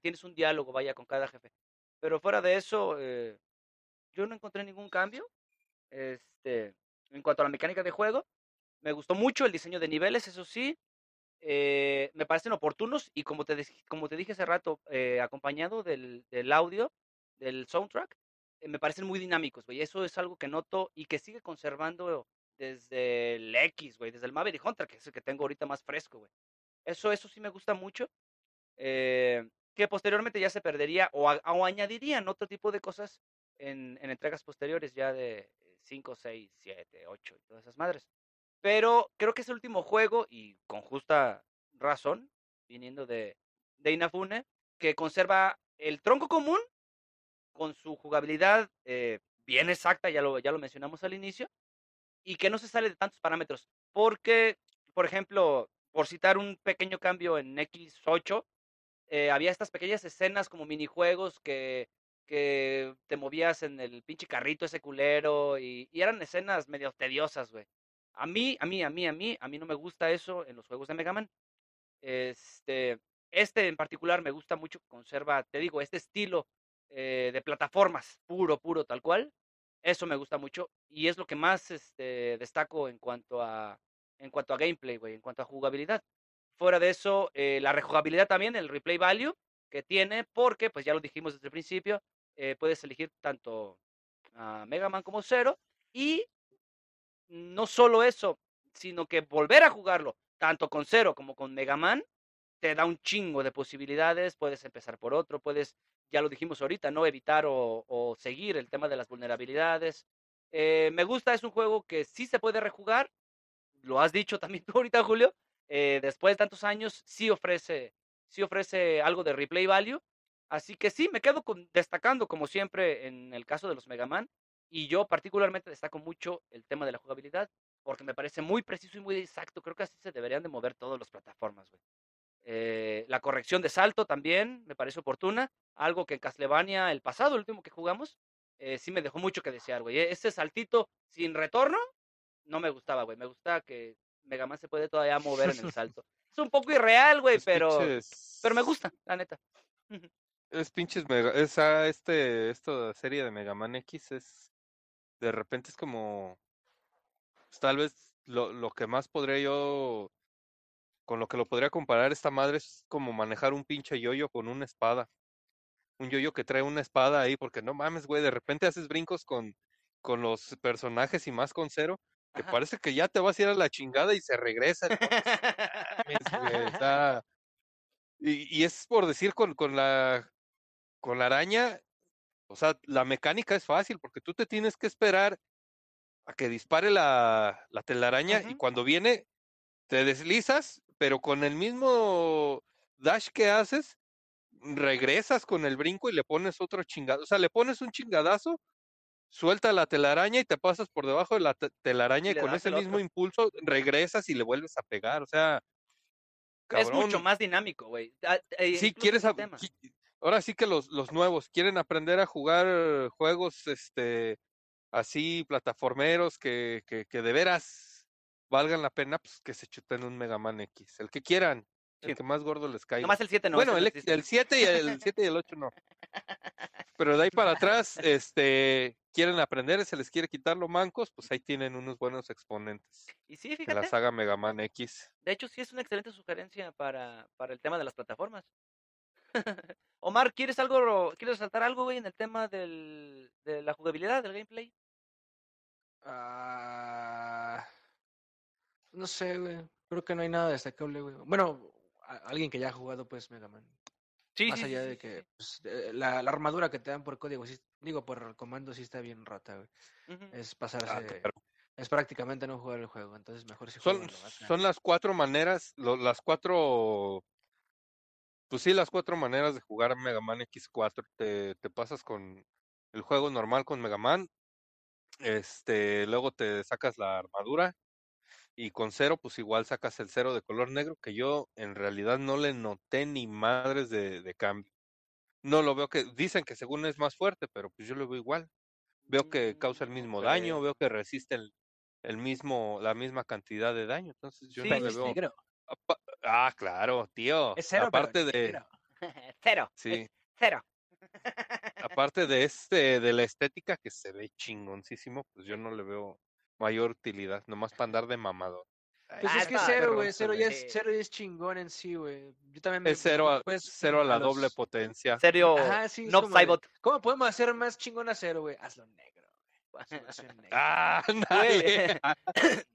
tienes un diálogo, vaya, con cada jefe. Pero fuera de eso, eh, yo no encontré ningún cambio. Este, en cuanto a la mecánica de juego, me gustó mucho el diseño de niveles, eso sí. eh, me parecen oportunos y como te, como te dije hace rato, eh, acompañado del, del audio, del soundtrack, eh, me parecen muy dinámicos, güey. Eso es algo que noto y que sigue conservando desde el X, güey, desde el Maverick Hunter, que es el que tengo ahorita más fresco, güey. Eso, eso sí me gusta mucho. eh, que posteriormente ya se perdería o, o añadirían otro tipo de cosas en, en entregas posteriores ya de 5, 6, 7, 8 y todas esas madres. Pero creo que es el último juego y con justa razón, viniendo de, de Inafune, que conserva el tronco común con su jugabilidad eh, bien exacta, ya lo, ya lo mencionamos al inicio, y que no se sale de tantos parámetros. Porque, por ejemplo, por citar un pequeño cambio en X8, eh, había estas pequeñas escenas como minijuegos que, que te movías en el pinche carrito ese culero y, eran escenas medio tediosas, güey. A mí, a mí, a mí, a mí, a mí no me gusta eso en los juegos de Mega Man. Este, este en particular me gusta mucho, conserva, te digo, este estilo eh, de plataformas, puro, puro, tal cual. Eso me gusta mucho y es lo que más este, destaco en cuanto a, en cuanto a gameplay, güey, en cuanto a jugabilidad. Fuera de eso, eh, la rejugabilidad también, el replay value que tiene, porque, pues ya lo dijimos desde el principio, eh, puedes elegir tanto a Mega Man como Zero y no solo eso, sino que volver a jugarlo, tanto con Zero como con Mega Man, te da un chingo de posibilidades, puedes empezar por otro, puedes, ya lo dijimos ahorita, no evitar o, seguir el tema de las vulnerabilidades. Eh, me gusta, es un juego que sí se puede rejugar, lo has dicho también tú ahorita, Julio, eh, después de tantos años sí ofrece, sí ofrece algo de replay value, así que sí, me quedo destacando como siempre en el caso de los Mega Man, y yo particularmente destaco mucho el tema de la jugabilidad, porque me parece muy preciso y muy exacto, creo que así se deberían de mover todas las plataformas. Eh, la corrección de salto también me parece oportuna. Algo que en Castlevania, el pasado, último que jugamos, eh, sí me dejó mucho que desear, güey. Ese saltito sin retorno no me gustaba, güey. Me gusta que Mega Man se puede todavía mover en el salto. Es un poco irreal, güey, pero, pinches- pero me gusta, la neta. Es pinches mega, esa, este, esta serie de Mega Man X es, de repente es como, pues, tal vez lo, lo que más podría yo, con lo que lo podría comparar esta madre es como manejar un pinche yoyo con una espada. Un yoyo que trae una espada ahí, porque no mames, güey, de repente haces brincos con, con los personajes y más con cero, que Ajá. parece que ya te vas a ir a la chingada y se regresa. y, y es por decir con, con la con la araña, o sea, la mecánica es fácil porque tú te tienes que esperar a que dispare la, la telaraña y cuando viene te deslizas, pero con el mismo dash que haces, regresas con el brinco y le pones otro chingado, o sea, le pones un chingadazo, suelta la telaraña y te pasas por debajo de la te- telaraña Y con ese mismo impulso regresas y le vuelves a pegar, o sea, Es mucho más dinámico, güey. Ah, eh, Sí, quieres, ahora sí que los, los nuevos quieren aprender a jugar juegos, este, así, plataformeros, que, que, que de veras valgan la pena, pues que se chuten un Mega Man X, el que quieran, el Sí. que más gordo les caiga. Nomás el 7 no. bueno, el, el 7 y el 7 y el 8 no. Pero de ahí para atrás, este, quieren aprender, se les quiere quitar los mancos, pues ahí tienen unos buenos exponentes Y sí, de la fíjate. saga Mega Man X. De hecho, sí es una excelente sugerencia para, para el tema de las plataformas. Omar, ¿quieres algo, quieres resaltar algo, güey, en el tema del, de la jugabilidad, del gameplay? Ah, no sé, güey. Creo que no hay nada destacable, güey. Bueno, a- alguien que ya ha jugado, pues, Mega Man. Sí, Más sí, allá sí, de que sí. pues, la, la armadura que te dan por código, sí- digo, por comando, sí está bien rota, güey. Es Ah, pasarse, claro. es prácticamente no jugar el juego, entonces mejor si Son, son las cuatro maneras, lo- las cuatro, pues sí, las cuatro maneras de jugar Mega Man X4. Te, te pasas con el juego normal con Mega Man, este, luego te sacas la armadura y con cero, pues igual sacas el cero de color negro, que yo en realidad no le noté ni madres de, de cambio. No lo veo que, dicen que según es más fuerte, pero pues yo lo veo igual. Veo que causa el Mm, mismo daño, veo que resiste el, el mismo, la misma cantidad de daño, entonces yo Sí, no le veo. negro. Ah, claro, tío. Es cero, aparte es de, negro. cero. sí, es cero. aparte de este, de la estética que se ve chingoncísimo, pues yo no le veo mayor utilidad, nomás para andar de mamador. Pues Ah, es que está cero, güey. Cero ya es, Sí. cero ya es chingón en sí, güey. Yo también me. Es cero a, pues, cero a la los- doble potencia. Serio. Ajá, sí, no Cybot. ¿Cómo podemos hacer más chingón a cero, güey? Hazlo negro, güey. Ah, ándale.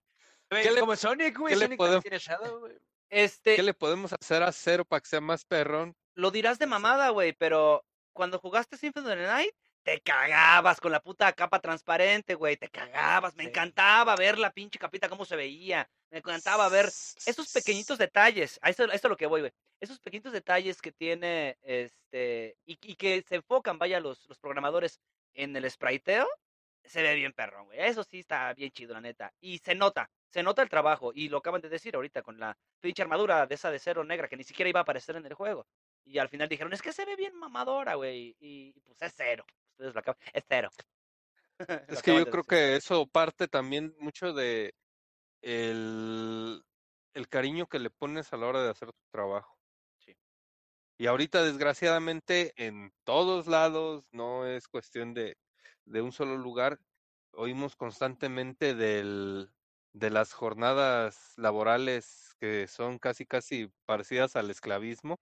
Güey, ¿qué le- como Sonic, güey. Sonic podemos- tiene Shadow, güey. Este, ¿Qué le podemos hacer a cero para que sea más perrón? lo dirás de mamada, güey, pero cuando jugaste Symphony of the Night, te cagabas con la puta capa transparente, güey, te cagabas. Me Sí. encantaba ver la pinche capita cómo se veía. Me encantaba ver esos pequeñitos detalles, a eso, a eso es lo que voy, güey. Esos pequeñitos detalles que tiene, este, y, y que se enfocan, vaya, los, los programadores en el spriteo, se ve bien perrón, güey. Eso sí está bien chido, la neta. Y se nota, se nota el trabajo, y lo acaban de decir ahorita con la pinche armadura de esa de cero negra, que ni siquiera iba a aparecer en el juego. Y al final dijeron, es que se ve bien mamadora, güey. Y, y, pues es cero. Ustedes lo acaban, es cero. Es que yo de creo que eso parte también mucho de el, el cariño que le pones a la hora de hacer tu trabajo. Sí. Y ahorita, desgraciadamente, en todos lados, no es cuestión de, de un solo lugar, oímos constantemente del, de las jornadas laborales que son casi, casi parecidas al esclavismo.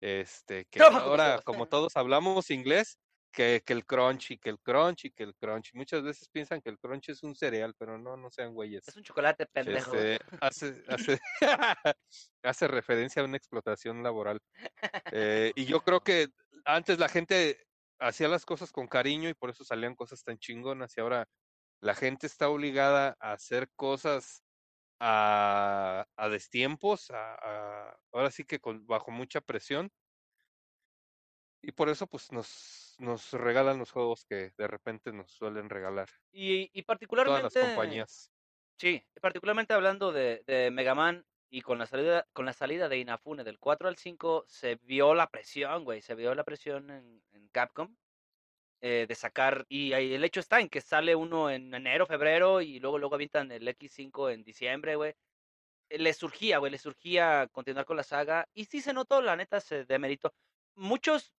Este, que Trabajo ahora, como todos hablamos inglés, que, que el crunch y que el crunch y que el crunch. Muchas veces piensan que el crunch es un cereal, pero no, no sean güeyes. Es un chocolate pendejo. Este, hace, hace, hace referencia a una explotación laboral. Eh, y yo creo que antes la gente hacía las cosas con cariño y por eso salían cosas tan chingonas y ahora la gente está obligada a hacer cosas a, a destiempos, a, a- ahora sí que con, bajo mucha presión. Y por eso pues nos, nos regalan los juegos que de repente nos suelen regalar Y, y todas las particularmente. compañías. Sí, particularmente hablando de, de Mega Man y con la salida, con la salida de Inafune del 4 al 5, se vio la presión, güey. Se vio la presión en, en Capcom eh, de sacar. Y el hecho está en que sale uno en enero, febrero y luego, luego avientan el X5 en diciembre, güey. Eh, Le surgía, güey, le surgía continuar con la saga. Y sí se notó, la neta, se demeritó. Muchos.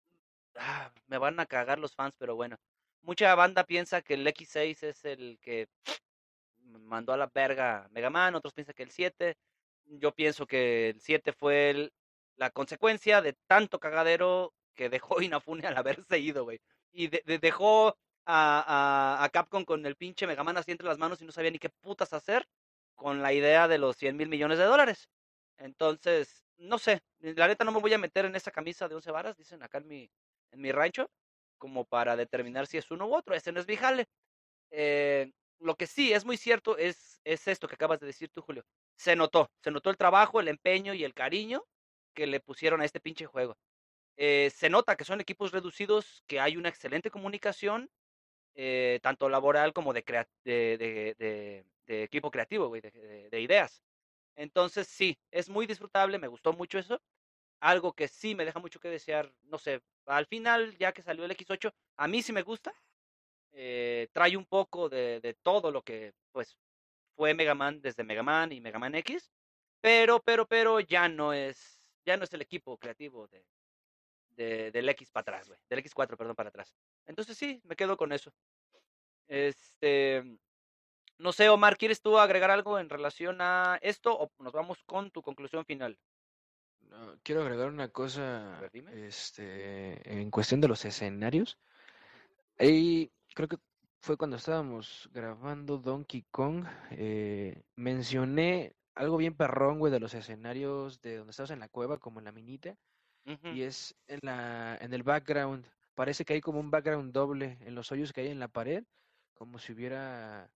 Ah, me van a cagar los fans, pero bueno. Mucha banda piensa que el X6 es el que mandó a la verga Mega Man, otros piensan que el 7. Yo pienso que el 7 fue la consecuencia de tanto cagadero que dejó Inafune al haberse ido, güey. Y de- dejó a, a- a Capcom con el pinche Mega Man así entre las manos y no sabía ni qué putas hacer con la idea de los 100 mil millones de dólares. Entonces, no sé, la neta no me voy a meter en esa camisa de 11 varas, dicen acá en mi, en mi rancho, como para determinar si es uno u otro. Ese no es mi jale. Eh, lo que sí es muy cierto es, es esto que acabas de decir tú, Julio. Se notó, se notó el trabajo, el empeño y el cariño que le pusieron a este pinche juego. Eh, se nota que son equipos reducidos, que hay una excelente comunicación, eh, tanto laboral como de, equipo creativo, de ideas. Entonces, sí, es muy disfrutable, me gustó mucho eso. Algo que sí me deja mucho que desear, no sé, al final, ya que salió el X8, a mí sí me gusta. eh, trae un poco de, de todo lo que, pues, fue Mega Man desde Mega Man y Mega Man X, pero, pero, pero ya no es, ya no es el equipo creativo de, de- del X para atrás, güey, del X4, perdón, para atrás. Entonces sí, me quedo con eso. Este, no sé, Omar, ¿quieres tú agregar algo en relación a esto o nos vamos con tu conclusión final? No, quiero agregar una cosa, este, en cuestión de los escenarios. Ahí creo que fue cuando estábamos grabando Donkey Kong. eh, mencioné algo bien perrón, güey, de los escenarios de donde estabas en la cueva, como en la minita. Y es en la, en el background. Parece que hay como un background doble en los hoyos que hay en la pared, como si hubiera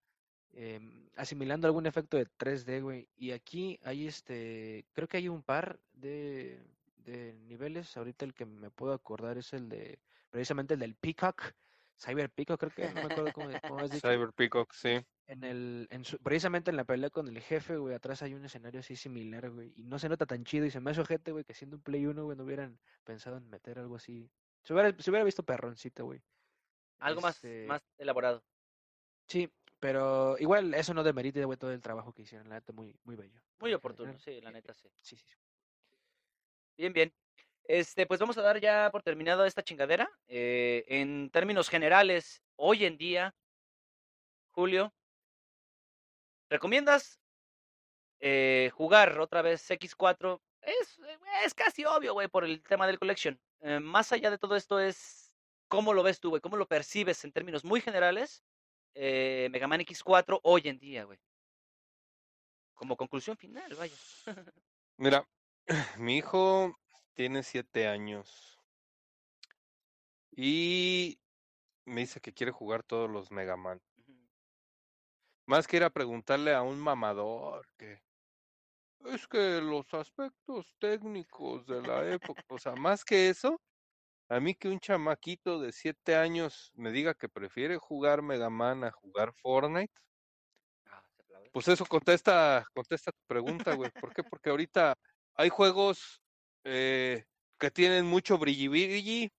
em, asimilando algún efecto de 3D, güey. Y aquí hay este, creo que hay un par de, de niveles. Ahorita el que me puedo acordar es el de, precisamente el del Peacock, Cyber Peacock, creo que, no me acuerdo cómo, cómo has dicho. Cyber Peacock, sí. En el, en su- precisamente en la pelea con el jefe, güey, atrás hay un escenario así similar, güey, y no se nota tan chido y se me hace ojete, güey, que siendo un Play 1, güey, no hubieran pensado en meter algo así. Se hubiera, se hubiera visto perroncito, güey. Algo más, Este, más elaborado. Sí, pero igual eso no demerita, güey, todo el trabajo que hicieron, la neta, muy, muy bello. Muy oportuno, sí, la neta sí. Sí, sí, sí. Bien, bien. Este, pues vamos a dar ya por terminado esta chingadera. Eh, en términos generales, hoy en día, Julio, ¿recomiendas eh, jugar otra vez X4? Es, eh, es casi obvio, güey, por el tema del collection. Eh, más allá de todo esto es cómo lo ves tú, güey, cómo lo percibes en términos muy generales, eh, Mega Man X4 hoy en día, güey. Como conclusión final, vaya. Mira, mi hijo tiene siete años y me dice que quiere jugar todos los Mega Man. Más que ir a preguntarle a un mamador que es que los aspectos técnicos de la época, o sea, más que eso, a mí que un chamaquito de siete años me diga que prefiere jugar Mega Man a jugar Fortnite, Ah, pues eso contesta, contesta tu pregunta, güey. ¿Por qué? Porque ahorita hay juegos eh, que tienen mucho brilli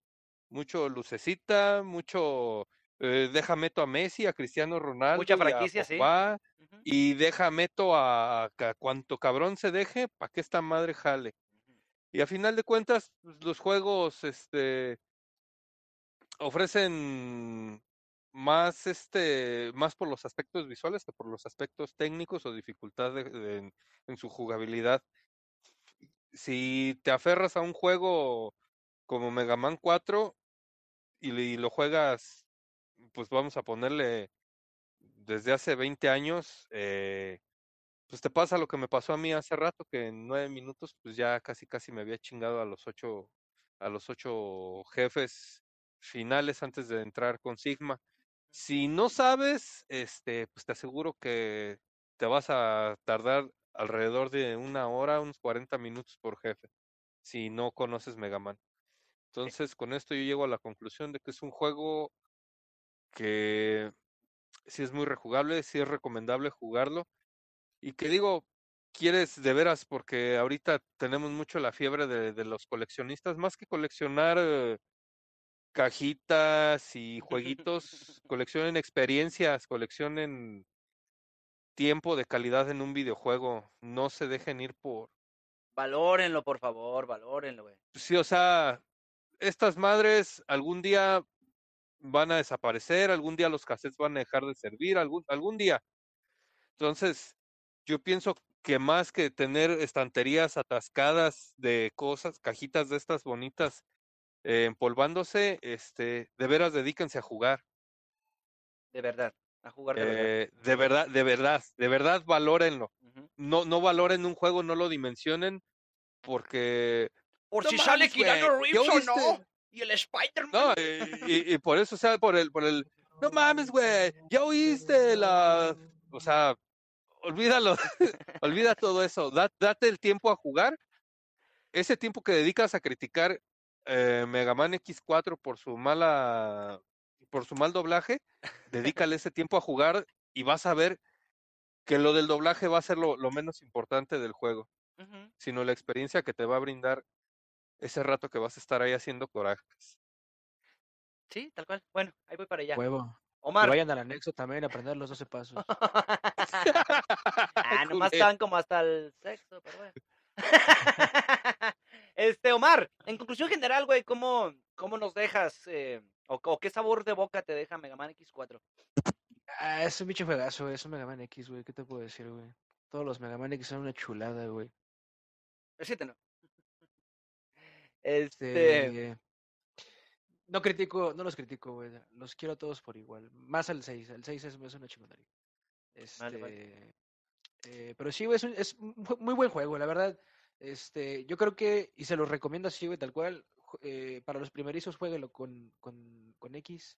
mucho lucecita, mucho eh, deja meto a Messi, a Cristiano Ronaldo, y a franquicia, sí. Pogba, Ujú, y deja meto a, a cuanto cabrón se deje para que esta madre jale. Y a final de cuentas, pues, los juegos este ofrecen más este más por los aspectos visuales que por los aspectos técnicos o dificultad en, su jugabilidad. Si te aferras a un juego como Mega Man 4 y, le- y lo juegas, pues vamos a ponerle desde hace 20 años, eh, pues te pasa lo que me pasó a mí hace rato, que en nueve minutos, pues ya casi casi me había chingado a los ocho, a los ocho jefes finales antes de entrar con Sigma. Si no sabes, este, pues te aseguro que te vas a tardar alrededor de una hora, unos 40 minutos por jefe, si no conoces Mega Man. Entonces, con esto yo llego a la conclusión de que es un juego que sí es muy rejugable, sí es recomendable jugarlo. Y que digo, quieres de veras, porque ahorita tenemos mucho la fiebre de, de los coleccionistas, más que coleccionar eh, cajitas y jueguitos, coleccionen experiencias, coleccionen tiempo de calidad en un videojuego, no se dejen ir por... Valórenlo, por favor, valórenlo, güey. Sí, o sea, estas madres algún día van a desaparecer, algún día los cassettes van a dejar de servir, algún, algún día. Entonces, yo pienso que más que tener estanterías atascadas de cosas, cajitas de estas bonitas eh, empolvándose, este, de veras dedíquense a jugar. De verdad, a jugar de verdad. Eh, de verdad, de verdad, de verdad valórenlo. No, no valoren un juego, no lo dimensionen, porque Por No si sale ¿ya Reeves o no. Y el Spider-Man. No, y, y por eso, o sea, por el, por el, no mames, güey, ya oíste la, o sea, olvídalo, olvida todo eso, da- date el tiempo a jugar, ese tiempo que dedicas a criticar eh, Mega Man X4 por su mala, por su mal doblaje, dedícale ese tiempo a jugar y vas a ver que lo del doblaje va a ser lo, lo menos importante del juego, sino la experiencia que te va a brindar ese rato que vas a estar ahí haciendo corajes. Sí, tal cual. Bueno, ahí voy para allá. Huevo. Omar. vayan al anexo también a aprender los 12 pasos. ah, nomás estaban como hasta el sexo, pero bueno. este, Omar, en conclusión general, güey, ¿cómo, ¿cómo nos dejas? eh, o, o qué sabor de boca te deja Mega Man X4? Ah, es un bicho juegazo, güey, es un Mega Man X, güey, ¿qué te puedo decir, güey? Todos los Mega Man X son una chulada, güey. El 7 no. Este. Este, No critico, no los critico, güey. Los quiero a todos por igual. Más al 6. El 6 es, es una chingonería. Este, Vale, vale. eh, pero sí, güey, es, un- es un muy buen juego, la verdad. Este, yo creo que, y se los recomiendo así, güey, tal cual. eh, para los primerizos, jueguelo con, con, con X.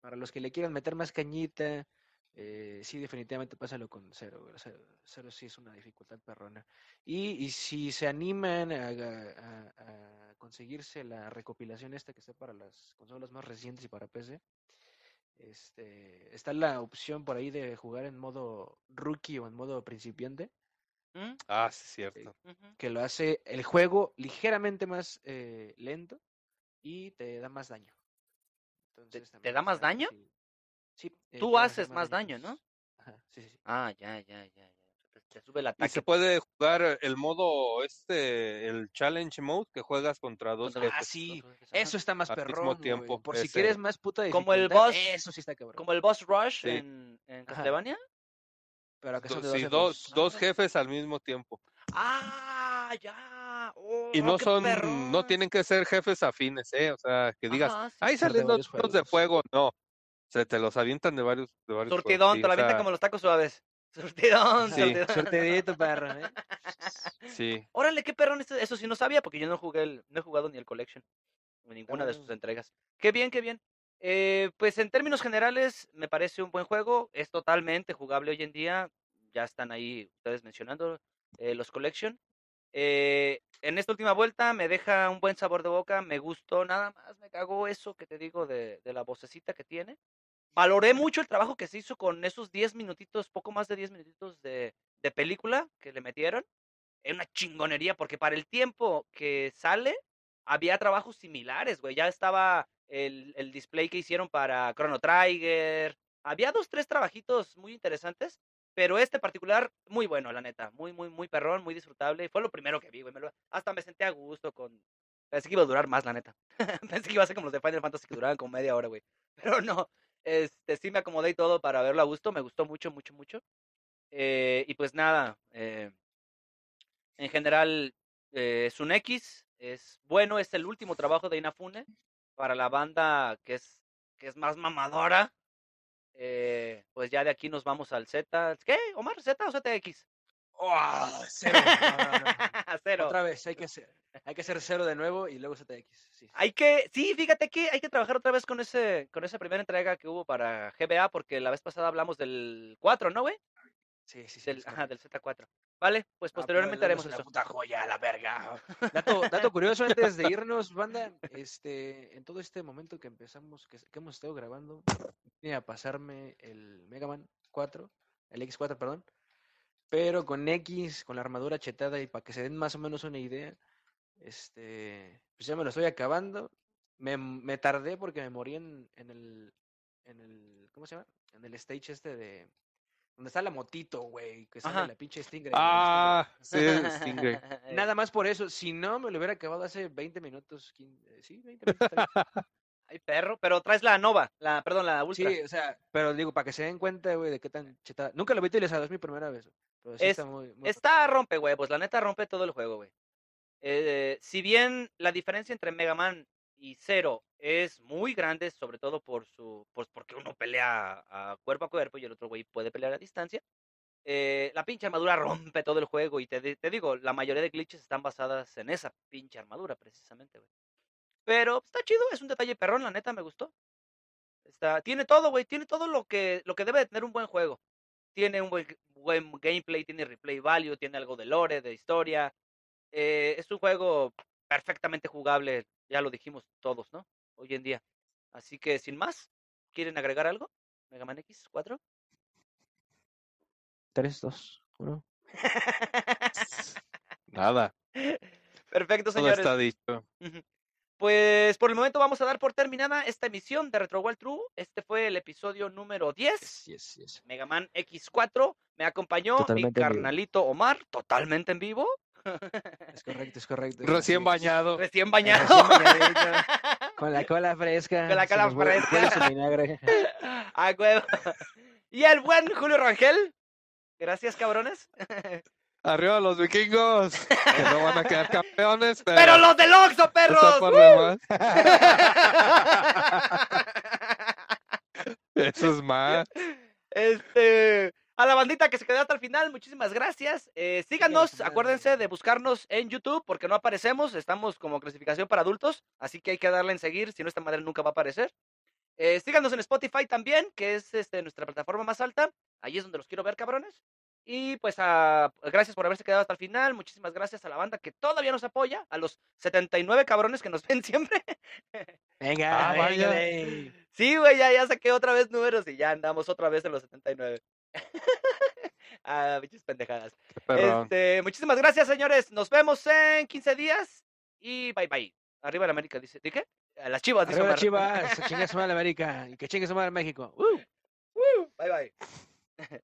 Para los que le quieran meter más cañita, eh, sí, definitivamente pásalo con cero, güey. o sea, Cero sí es una dificultad perrona. Y, y si se animan a, a- a conseguirse la recopilación esta que está para las consolas más recientes y para PC, este, está la opción por ahí de jugar en modo rookie o en modo principiante, ¿Mm? Ah, sí, cierto. Ujú. que lo hace el juego ligeramente más eh, lento y te da más daño. Entonces, te también da más daño? Sí. eh, Tú haces más daño, ¿no? Ajá, sí, sí, sí. Ah, ya, ya, ya, ya. Te, te sube el Y ataque. se puede jugar el modo este, el challenge mode, que juegas contra dos Contra los Ah, sí. Eso está más Al mismo perrón, tiempo, Por si ese- quieres más puta Como el boss- Eso sí está cabrón. Como el boss rush Sí. en, en. Castlevania. Pero que son de sí, jefes. dos, dos Ah. jefes al mismo tiempo. Ah, ya. Y Oh, no qué son, no perrón. tienen que ser jefes afines, ¿eh? O sea, que digas, sí. ahí salen dos turnos de fuego. No, se te los avientan de varios, de varios Surtidón, te lo avientan sea, como los tacos suaves. Surtidón, Sí. surtidón. Suertedito, perro, ¿eh? Sí, Órale, qué perrón. Eso, eso sí no sabía porque yo no jugué el, no he jugado ni el Collection. Ni ninguna de sus bueno. entregas. Qué bien, qué bien. Eh, pues en términos generales, me parece un buen juego. Es totalmente jugable hoy en día. Ya están ahí ustedes mencionando eh, los Collection. Eh, en esta última vuelta me deja un buen sabor de boca. Me gustó nada más. Me cagó eso que te digo de, de la vocecita que tiene. Valoré mucho el trabajo que se hizo con esos 10 minutitos, poco más de 10 minutitos de, de película que le metieron. Es una chingonería porque para el tiempo que sale había trabajos similares, güey. Ya estaba el, el display que hicieron para Chrono Trigger. Había dos, tres trabajitos muy interesantes, pero este particular, muy bueno, la neta. Muy, muy, muy perrón, muy disfrutable. Fue lo primero que vi, güey. me lo- hasta me senté a gusto con... Pensé que iba a durar más, la neta. Pensé que iba a ser como los de Final Fantasy que duraban como media hora, güey. Pero no. Este, sí me acomodé y todo para verlo a gusto. Me gustó mucho, mucho, mucho. Eh, y pues nada, eh, en general eh, es un X, es bueno, es el último trabajo de Inafune para la banda que es, que es más mamadora. Eh, pues ya de aquí nos vamos al Z. ¿Qué, Omar? ¿Z o ZX? ¡Oh, cero! No, no, no. Cero. Otra vez, hay que hacer, hay que hacer cero de nuevo y luego ZX. Sí. Hay que, sí, fíjate que hay que trabajar otra vez con ese, con esa primera entrega que hubo para GBA, porque la vez pasada hablamos del 4, ¿no, güey? Sí, sí, sí. Del, ajá, del Z4. Vale, pues Ah, posteriormente haremos eso. puta joya, la verga. Dato, dato curioso antes de irnos, banda, este, en todo este momento que empezamos, que, que hemos estado grabando, vine a pasarme el Mega Man 4, el X4, perdón, pero con X, con la armadura chetada y para que se den más o menos una idea, este, pues ya me lo estoy acabando. Me, me tardé porque me morí en, en el, en el, ¿cómo se llama? En el stage este de, donde está la motito, güey, que sale Ajá. la pinche Stingray. Ah, sí, Stingray. Eh, Nada más por eso. Si no, me lo hubiera acabado hace 20 minutos. 15, sí, 20 minutos. Ay, perro, pero traes la Nova, la, perdón, la Ultra. sí, o sea, pero digo, para que se den cuenta, güey, de qué tan chetada. Nunca lo vi utilizado, es mi primera vez. Pero sí Es- está muy. muy Está rompe huevos, la neta rompe todo el juego, güey. Eh, si bien la diferencia entre Mega Man y Zero es muy grande, sobre todo por su, pues porque uno pelea a cuerpo a cuerpo y el otro güey puede pelear a distancia. eh, la pinche armadura rompe todo el juego y te, te digo, la mayoría de glitches están basadas en esa pinche armadura, precisamente, güey. Pero pues, está chido, es un detalle perrón, la neta me gustó. Está, tiene todo, güey, tiene todo lo que, lo que debe de tener un buen juego. Tiene un buen, buen gameplay, tiene replay value, tiene algo de lore, de historia. Eh, es un juego perfectamente jugable, ya lo dijimos todos, ¿no? Hoy en día. Así que sin más, ¿quieren agregar algo? Mega Man X4. 3, 2, 1. Nada, Perfecto, todo señores. está dicho. Pues por el momento vamos a dar por terminada esta emisión de Retro World True. Este fue el episodio número 10. Yes, yes, yes. Mega Man X4. Me acompañó Totalmente mi carnalito Omar, totalmente en vivo. Es correcto, es correcto. Recién bañado. Recién Recién bañado. Con la cola fresca. Con la cola fresca. vinagre. A huevo. Y el buen Julio Rangel. Gracias, cabrones. Arriba los vikingos. Que no van a quedar campeones, pero. ¡Pero los del Oxxo, perros! ¡Uh! Eso es más. Este, a la bandita que se quedó hasta el final, muchísimas gracias. Eh, síganos, acuérdense de buscarnos en YouTube porque no aparecemos, estamos como clasificación para adultos, así que hay que darle en seguir, si no esta madre nunca va a aparecer. Eh, síganos en Spotify también, que es este, nuestra plataforma más alta. Ahí es donde los quiero ver, cabrones. Y pues ah, gracias por haberse quedado hasta el final. Muchísimas gracias a la banda que todavía nos apoya, a los 79 cabrones que nos ven siempre. Venga, Ah, venga. Sí, güey, ya, ya saqué otra vez números y ya andamos otra vez en los 79. ah, bichos pendejadas. Este, muchísimas gracias, señores. Nos vemos en 15 días y bye bye. Arriba la América, dice. ¿De qué? A Las chivas, dice Arriba Omar. Chivas, chingue su madre América y que chingue su madre México. ¡Uh! Bye bye.